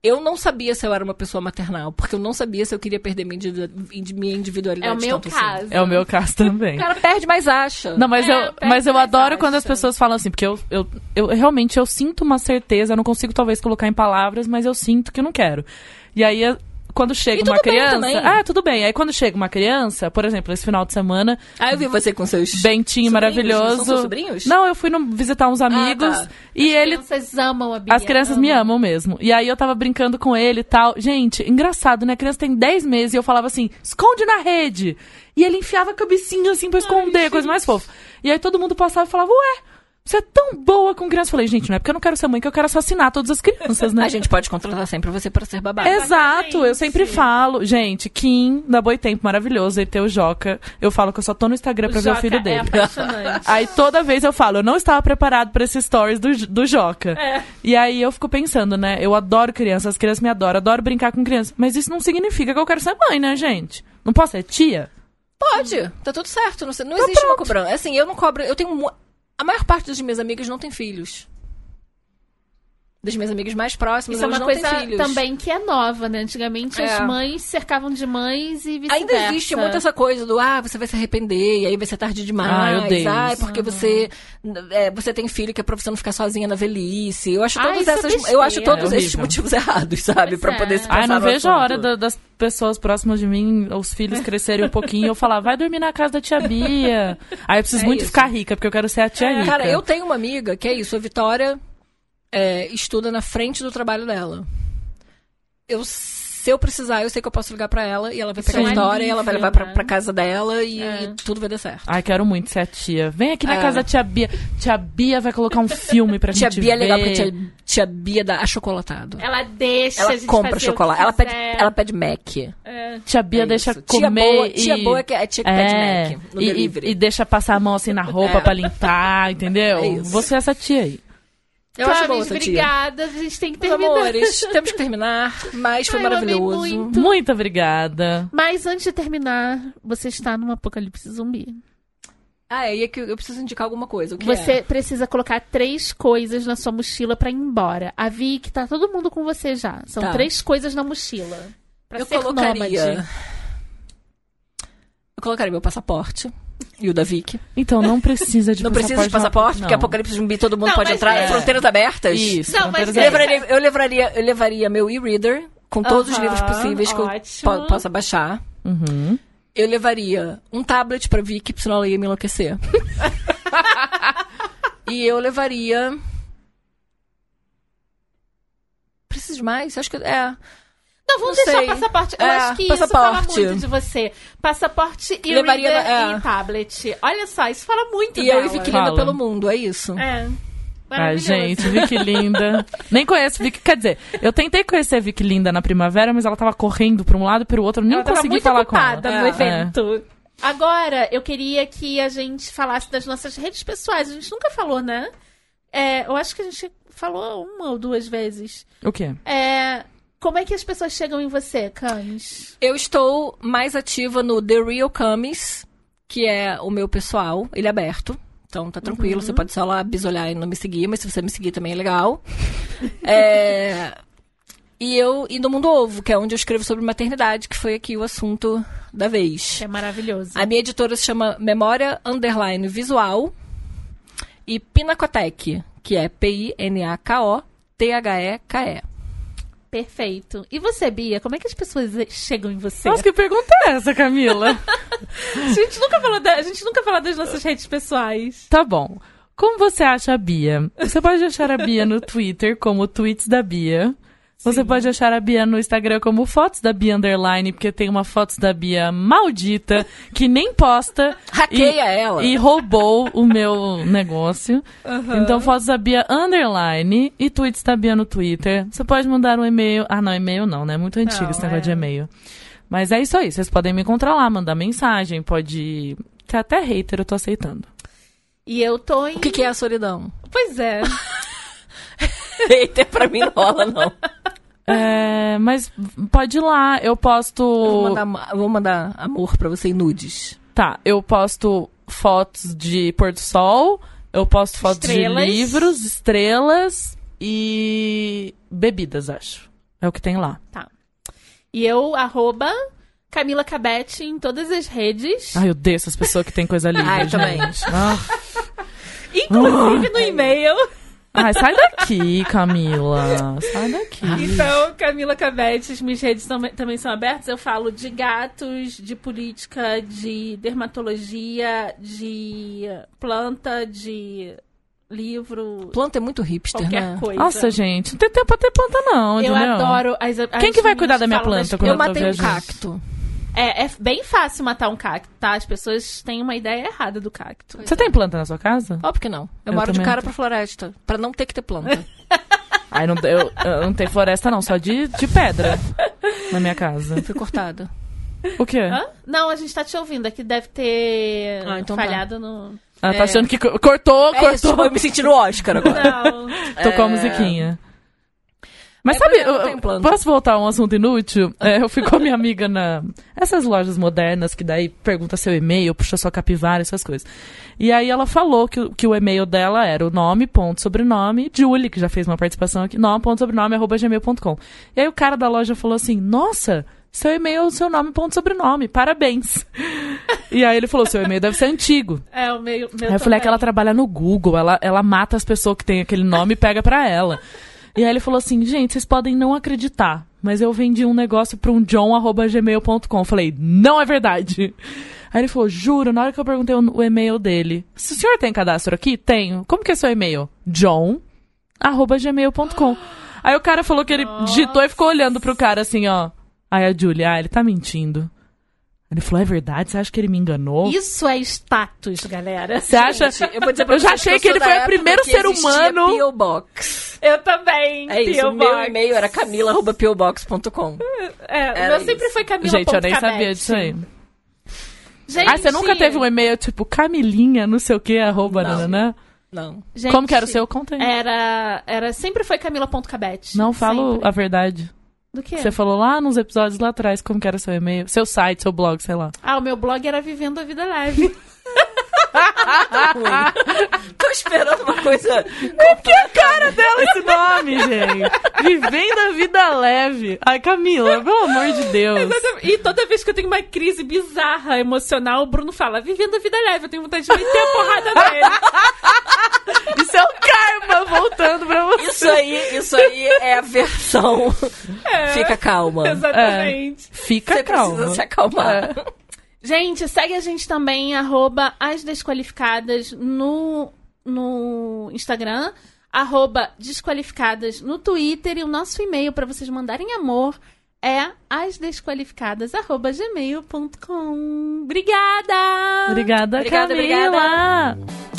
eu não sabia se eu era uma pessoa maternal, porque eu não sabia se eu queria perder minha, individu- minha individualidade. É o meu tanto assim. caso. é o meu caso também. O cara perde, mas acha. Não, mas, É, eu, mas eu adoro acha. quando as pessoas falam assim, porque eu, eu, eu realmente eu sinto uma certeza, eu não consigo talvez colocar em palavras, mas eu sinto que eu não quero. E aí, eu- quando chega E uma criança. Ah, tudo bem. Aí quando chega uma criança, por exemplo, esse final de semana, Ah, eu vi você com seus. Bentinho sobrinhos, maravilhoso. Não são sobrinhos? Não, eu fui no- visitar uns amigos tá. e ele As crianças amam a Bia. As crianças me amam mesmo. E aí eu tava brincando com ele e tal. Gente, engraçado, né? A criança tem 10 meses e eu falava assim, esconde na rede. E ele enfiava a cabecinha assim pra esconder, coisa mais fofa. E aí todo mundo passava e falava, ué, você é tão boa com criança. Eu falei, gente, não é porque eu não quero ser mãe que eu quero assassinar todas as crianças, né? A gente pode contratar sempre você para ser babá. Exato, eu sempre falo. Gente, Kim, da Boitempo, maravilhoso. E o Joca. Eu falo que eu só tô no Instagram pra ver o Joca filho É dele. apaixonante. Aí toda vez eu falo, eu não estava preparado pra esses stories do, do Joca. É. E aí eu fico pensando, né? Eu adoro crianças, as crianças me adoram, adoro brincar com crianças. Mas isso não significa que eu quero ser mãe, né, gente? Não posso ser tia? Pode, tá tudo certo. Não, não Tá existe uma cobrança. Assim, eu não cobro. Eu tenho. A maior parte das minhas amigas não tem filhos. Das minhas amigas mais próximas, Isso é uma não coisa também que é nova, né? Antigamente É. as mães cercavam de mães e vice-versa. Ainda existe muito essa coisa do ah, você vai se arrepender, e aí vai ser tarde demais. Ah, eu odeio Ai, porque você é, você tem filho que é pra você não ficar sozinha na velhice. Eu acho Ah, todas é essas, besteira. eu acho todos É esses motivos errados, sabe, Pois Pra é. poder se pensar não vejo a hora da- das pessoas próximas de mim, os filhos crescerem um pouquinho, e eu falar, vai dormir na casa da tia Bia. Aí eu preciso É muito isso. ficar rica, porque eu quero ser a tia rica. Cara, eu tenho uma amiga que é isso, a Vitória é, estuda na frente do trabalho dela. Eu, se eu precisar, eu sei que eu posso ligar pra ela e ela vai pegar é a um história e ela vai levar pra, né? pra casa dela e, É. e tudo vai dar certo. Ai, quero muito ser a tia. Vem aqui na É. casa da tia Bia. Tia Bia vai colocar um filme pra Tia gente Bia é ver. legal porque tia, tia Bia dá achocolatado. Ela deixa a Ela gente compra fazer o chocolate. que Ela pede, ela pede Mac. É. Tia Bia É deixa isso. Tia comer boa- e... tia boa é que- é tia que pede Mac no e, e- delivery. e deixa passar a mão assim na roupa É. pra limpar, entendeu? É isso. Você é essa tia aí. Eu acho boa Camis, essa tia. obrigada. A gente tem que Meus terminar. amores, temos que terminar, mas foi Ai, eu amei maravilhoso. muito. Muito obrigada. Mas antes de terminar, você está num apocalipse zumbi. Ah, é, e é que eu preciso indicar alguma coisa. O que Você é? precisa colocar três coisas na sua mochila pra ir embora. A Vic, tá todo mundo com você já. São Tá. três coisas na mochila. Pra Eu ser colocaria. nômade. Eu colocaria meu passaporte. E o da Vicky. Então não precisa de Não passaporte. precisa de passaporte, porque não. Apocalipse Zumbi todo mundo Não, pode entrar. é- Fronteiras abertas. Isso. Não, mas fronteiras Eu é- abertas. levaria, eu, levaria, eu levaria meu e-reader com todos os livros possíveis que eu ótimo. po- possa baixar. Uhum. Eu levaria um tablet pra Vicky, porque senão ela ia me enlouquecer. e eu levaria. Preciso de mais? Acho que. É. Não, vamos Não deixar sei. passaporte. Eu É, acho que passaporte. isso fala muito de você. Passaporte e Levaria reader na- é. e tablet. Olha só, isso fala muito E dela. eu e Vicky linda pelo mundo, é isso. É. Ai, gente, Vicky Linda. Nem conheço Vicky. Quer dizer, eu tentei conhecer a Vicky Linda na primavera, mas ela tava correndo pra um lado e pro outro. Eu nem Ela tava consegui muito falar ocupada com ela. no É. evento. Agora, eu queria que a gente falasse das nossas redes pessoais. A gente nunca falou, né? É, eu acho que a gente falou uma ou duas vezes. O quê? É, como é que as pessoas chegam em você, Camis? Eu estou mais ativa no The Real Camis, que é o meu pessoal, ele é aberto. Então tá tranquilo, você pode só lá bisolhar e não me seguir, mas se você me seguir também é legal. É, E eu e no Mundo Ovo, que é onde eu escrevo sobre maternidade, que foi aqui o assunto da vez. É maravilhoso. A minha editora se chama Memória Underline Visual e Pinacotec, que é P-I-N-A-K-O-T-H-E-K-E. Perfeito. E você, Bia, como é que as pessoas chegam em você? Nossa, que pergunta é essa, Camila? A gente nunca falou da- a gente nunca falou das nossas redes pessoais. Tá bom. Como você acha a Bia? Você pode achar a Bia no Twitter como Tweets da Bia. Você pode achar a Bia no Instagram como Fotos da Bia Underline, porque tem uma Fotos da Bia maldita que nem posta. Hackeia e, ela. E roubou o meu negócio. Então, Fotos da Bia Underline e Tweets da Bia no Twitter. Você pode mandar um e-mail. Ah, não, e-mail não, né? Muito antigo Não, esse negócio é. de e-mail. Mas é isso aí. Vocês podem me encontrar lá, mandar mensagem, pode. Tem até hater, eu tô aceitando. E eu tô em. O que, que é a solidão? Pois é. Eita, pra mim não rola, não. É, mas pode ir lá, eu posto. Eu vou mandar, ma- eu vou mandar amor pra você em nudes. Tá, eu posto fotos de pôr do sol, eu posto fotos Estrelas. de livros, estrelas e bebidas, acho. É o que tem lá. E eu, arroba Camila Cabete em todas as redes. Ai, eu odeio essas pessoas que tem coisa livre. Ai, também. Ah. Inclusive no e-mail. Ai, sai daqui, Camila. Sai daqui. Então, Camila Cabete, as minhas redes também, também são abertas. Eu falo de gatos, de política, de dermatologia, de planta, de livro, Planta é muito hipster, qualquer né? coisa. Nossa, gente, não tem tempo pra ter planta, não. Eu entendeu? adoro as, as Quem que vai cuidar da minha planta das- quando Eu eu tô matei um viajando? cacto. É, é bem fácil matar um cacto, tá? As pessoas têm uma ideia errada do cacto. Você tem planta na sua casa? Óbvio que não. Eu, Eu moro de cara não pra floresta. Pra não ter que ter planta. Ai, não, eu, eu não tem floresta, não, só de, de pedra na minha casa. Fui cortada. O quê? Hã? Não, a gente tá te ouvindo. Aqui deve ter Ah, então tá. falhado no. Ela tá É. achando que co- cortou, É isso, cortou. eu me senti no Oscar agora. Não. Tocou a É. musiquinha. Mas É, sabe, é, eu- tem posso voltar a um assunto inútil? É, eu fui com a minha amiga na. Essas lojas modernas que daí pergunta seu e-mail, puxa sua capivara, essas coisas. E aí ela falou que, o- que o e-mail dela era o nome, ponto, sobrenome, Julie, que já fez uma participação aqui, nome, ponto, sobrenome, arroba gmail.com. E aí o cara da loja falou assim: Nossa, seu e-mail é o seu nome, ponto, sobrenome, parabéns. e aí ele falou: Seu e-mail deve ser antigo. É o meu Aí eu falei também. que ela trabalha no Google, ela, ela mata as pessoas que têm aquele nome e pega pra ela. E aí ele falou assim, gente, vocês podem não acreditar, mas eu vendi um negócio pra um john.gmail.com. Falei, não é verdade. Aí ele falou, juro, na hora que eu perguntei o, o e-mail dele, se o senhor tem cadastro aqui? Tenho. Como que é seu e-mail? john.gmail.com. Aí o cara falou que ele digitou e ficou olhando pro cara assim, ó. Aí a Julia, ah, ele tá mentindo. Ele falou, é verdade? Você acha que ele me enganou? Isso é status, galera. Você acha? Eu vou dizer pra Eu já achei que ele foi o primeiro ser humano. P.O. Box. Eu também. É isso, o meu e-mail era camila.pobox.com. É, o meu sempre isso. foi Camila. Gente, eu nem sabia disso aí. Gente, Ah, você nunca teve um e-mail tipo Camilinha, não sei o que, arroba, Não. nananã? Não. gente, Como que era o seu? Conta aí. Era, era sempre foi Camila.cabete. Não falo Sempre. a verdade. Do que? Você falou lá nos episódios lá atrás como que era seu e-mail. Seu site, seu blog, sei lá. Ah, o meu blog era Vivendo a Vida Leve. Tô esperando uma coisa. Que a cara dela esse nome, gente. Vivendo a vida leve. Ai, Camila, pelo amor de Deus. E toda vez que eu tenho uma crise bizarra emocional, o Bruno fala: Vivendo a vida leve, eu tenho vontade de meter a porrada nele. Isso é o karma voltando pra você. Isso aí, isso aí é a versão. É, Fica calma. Exatamente. Fica Você calma. precisa se acalmar. Gente, segue a gente também, arroba as desqualificadas no, no Instagram, arroba desqualificadas no Twitter e o nosso e-mail para vocês mandarem amor é asdesqualificadas, arroba gmail.com. Obrigada! Obrigada, Obrigada, Camila. obrigada.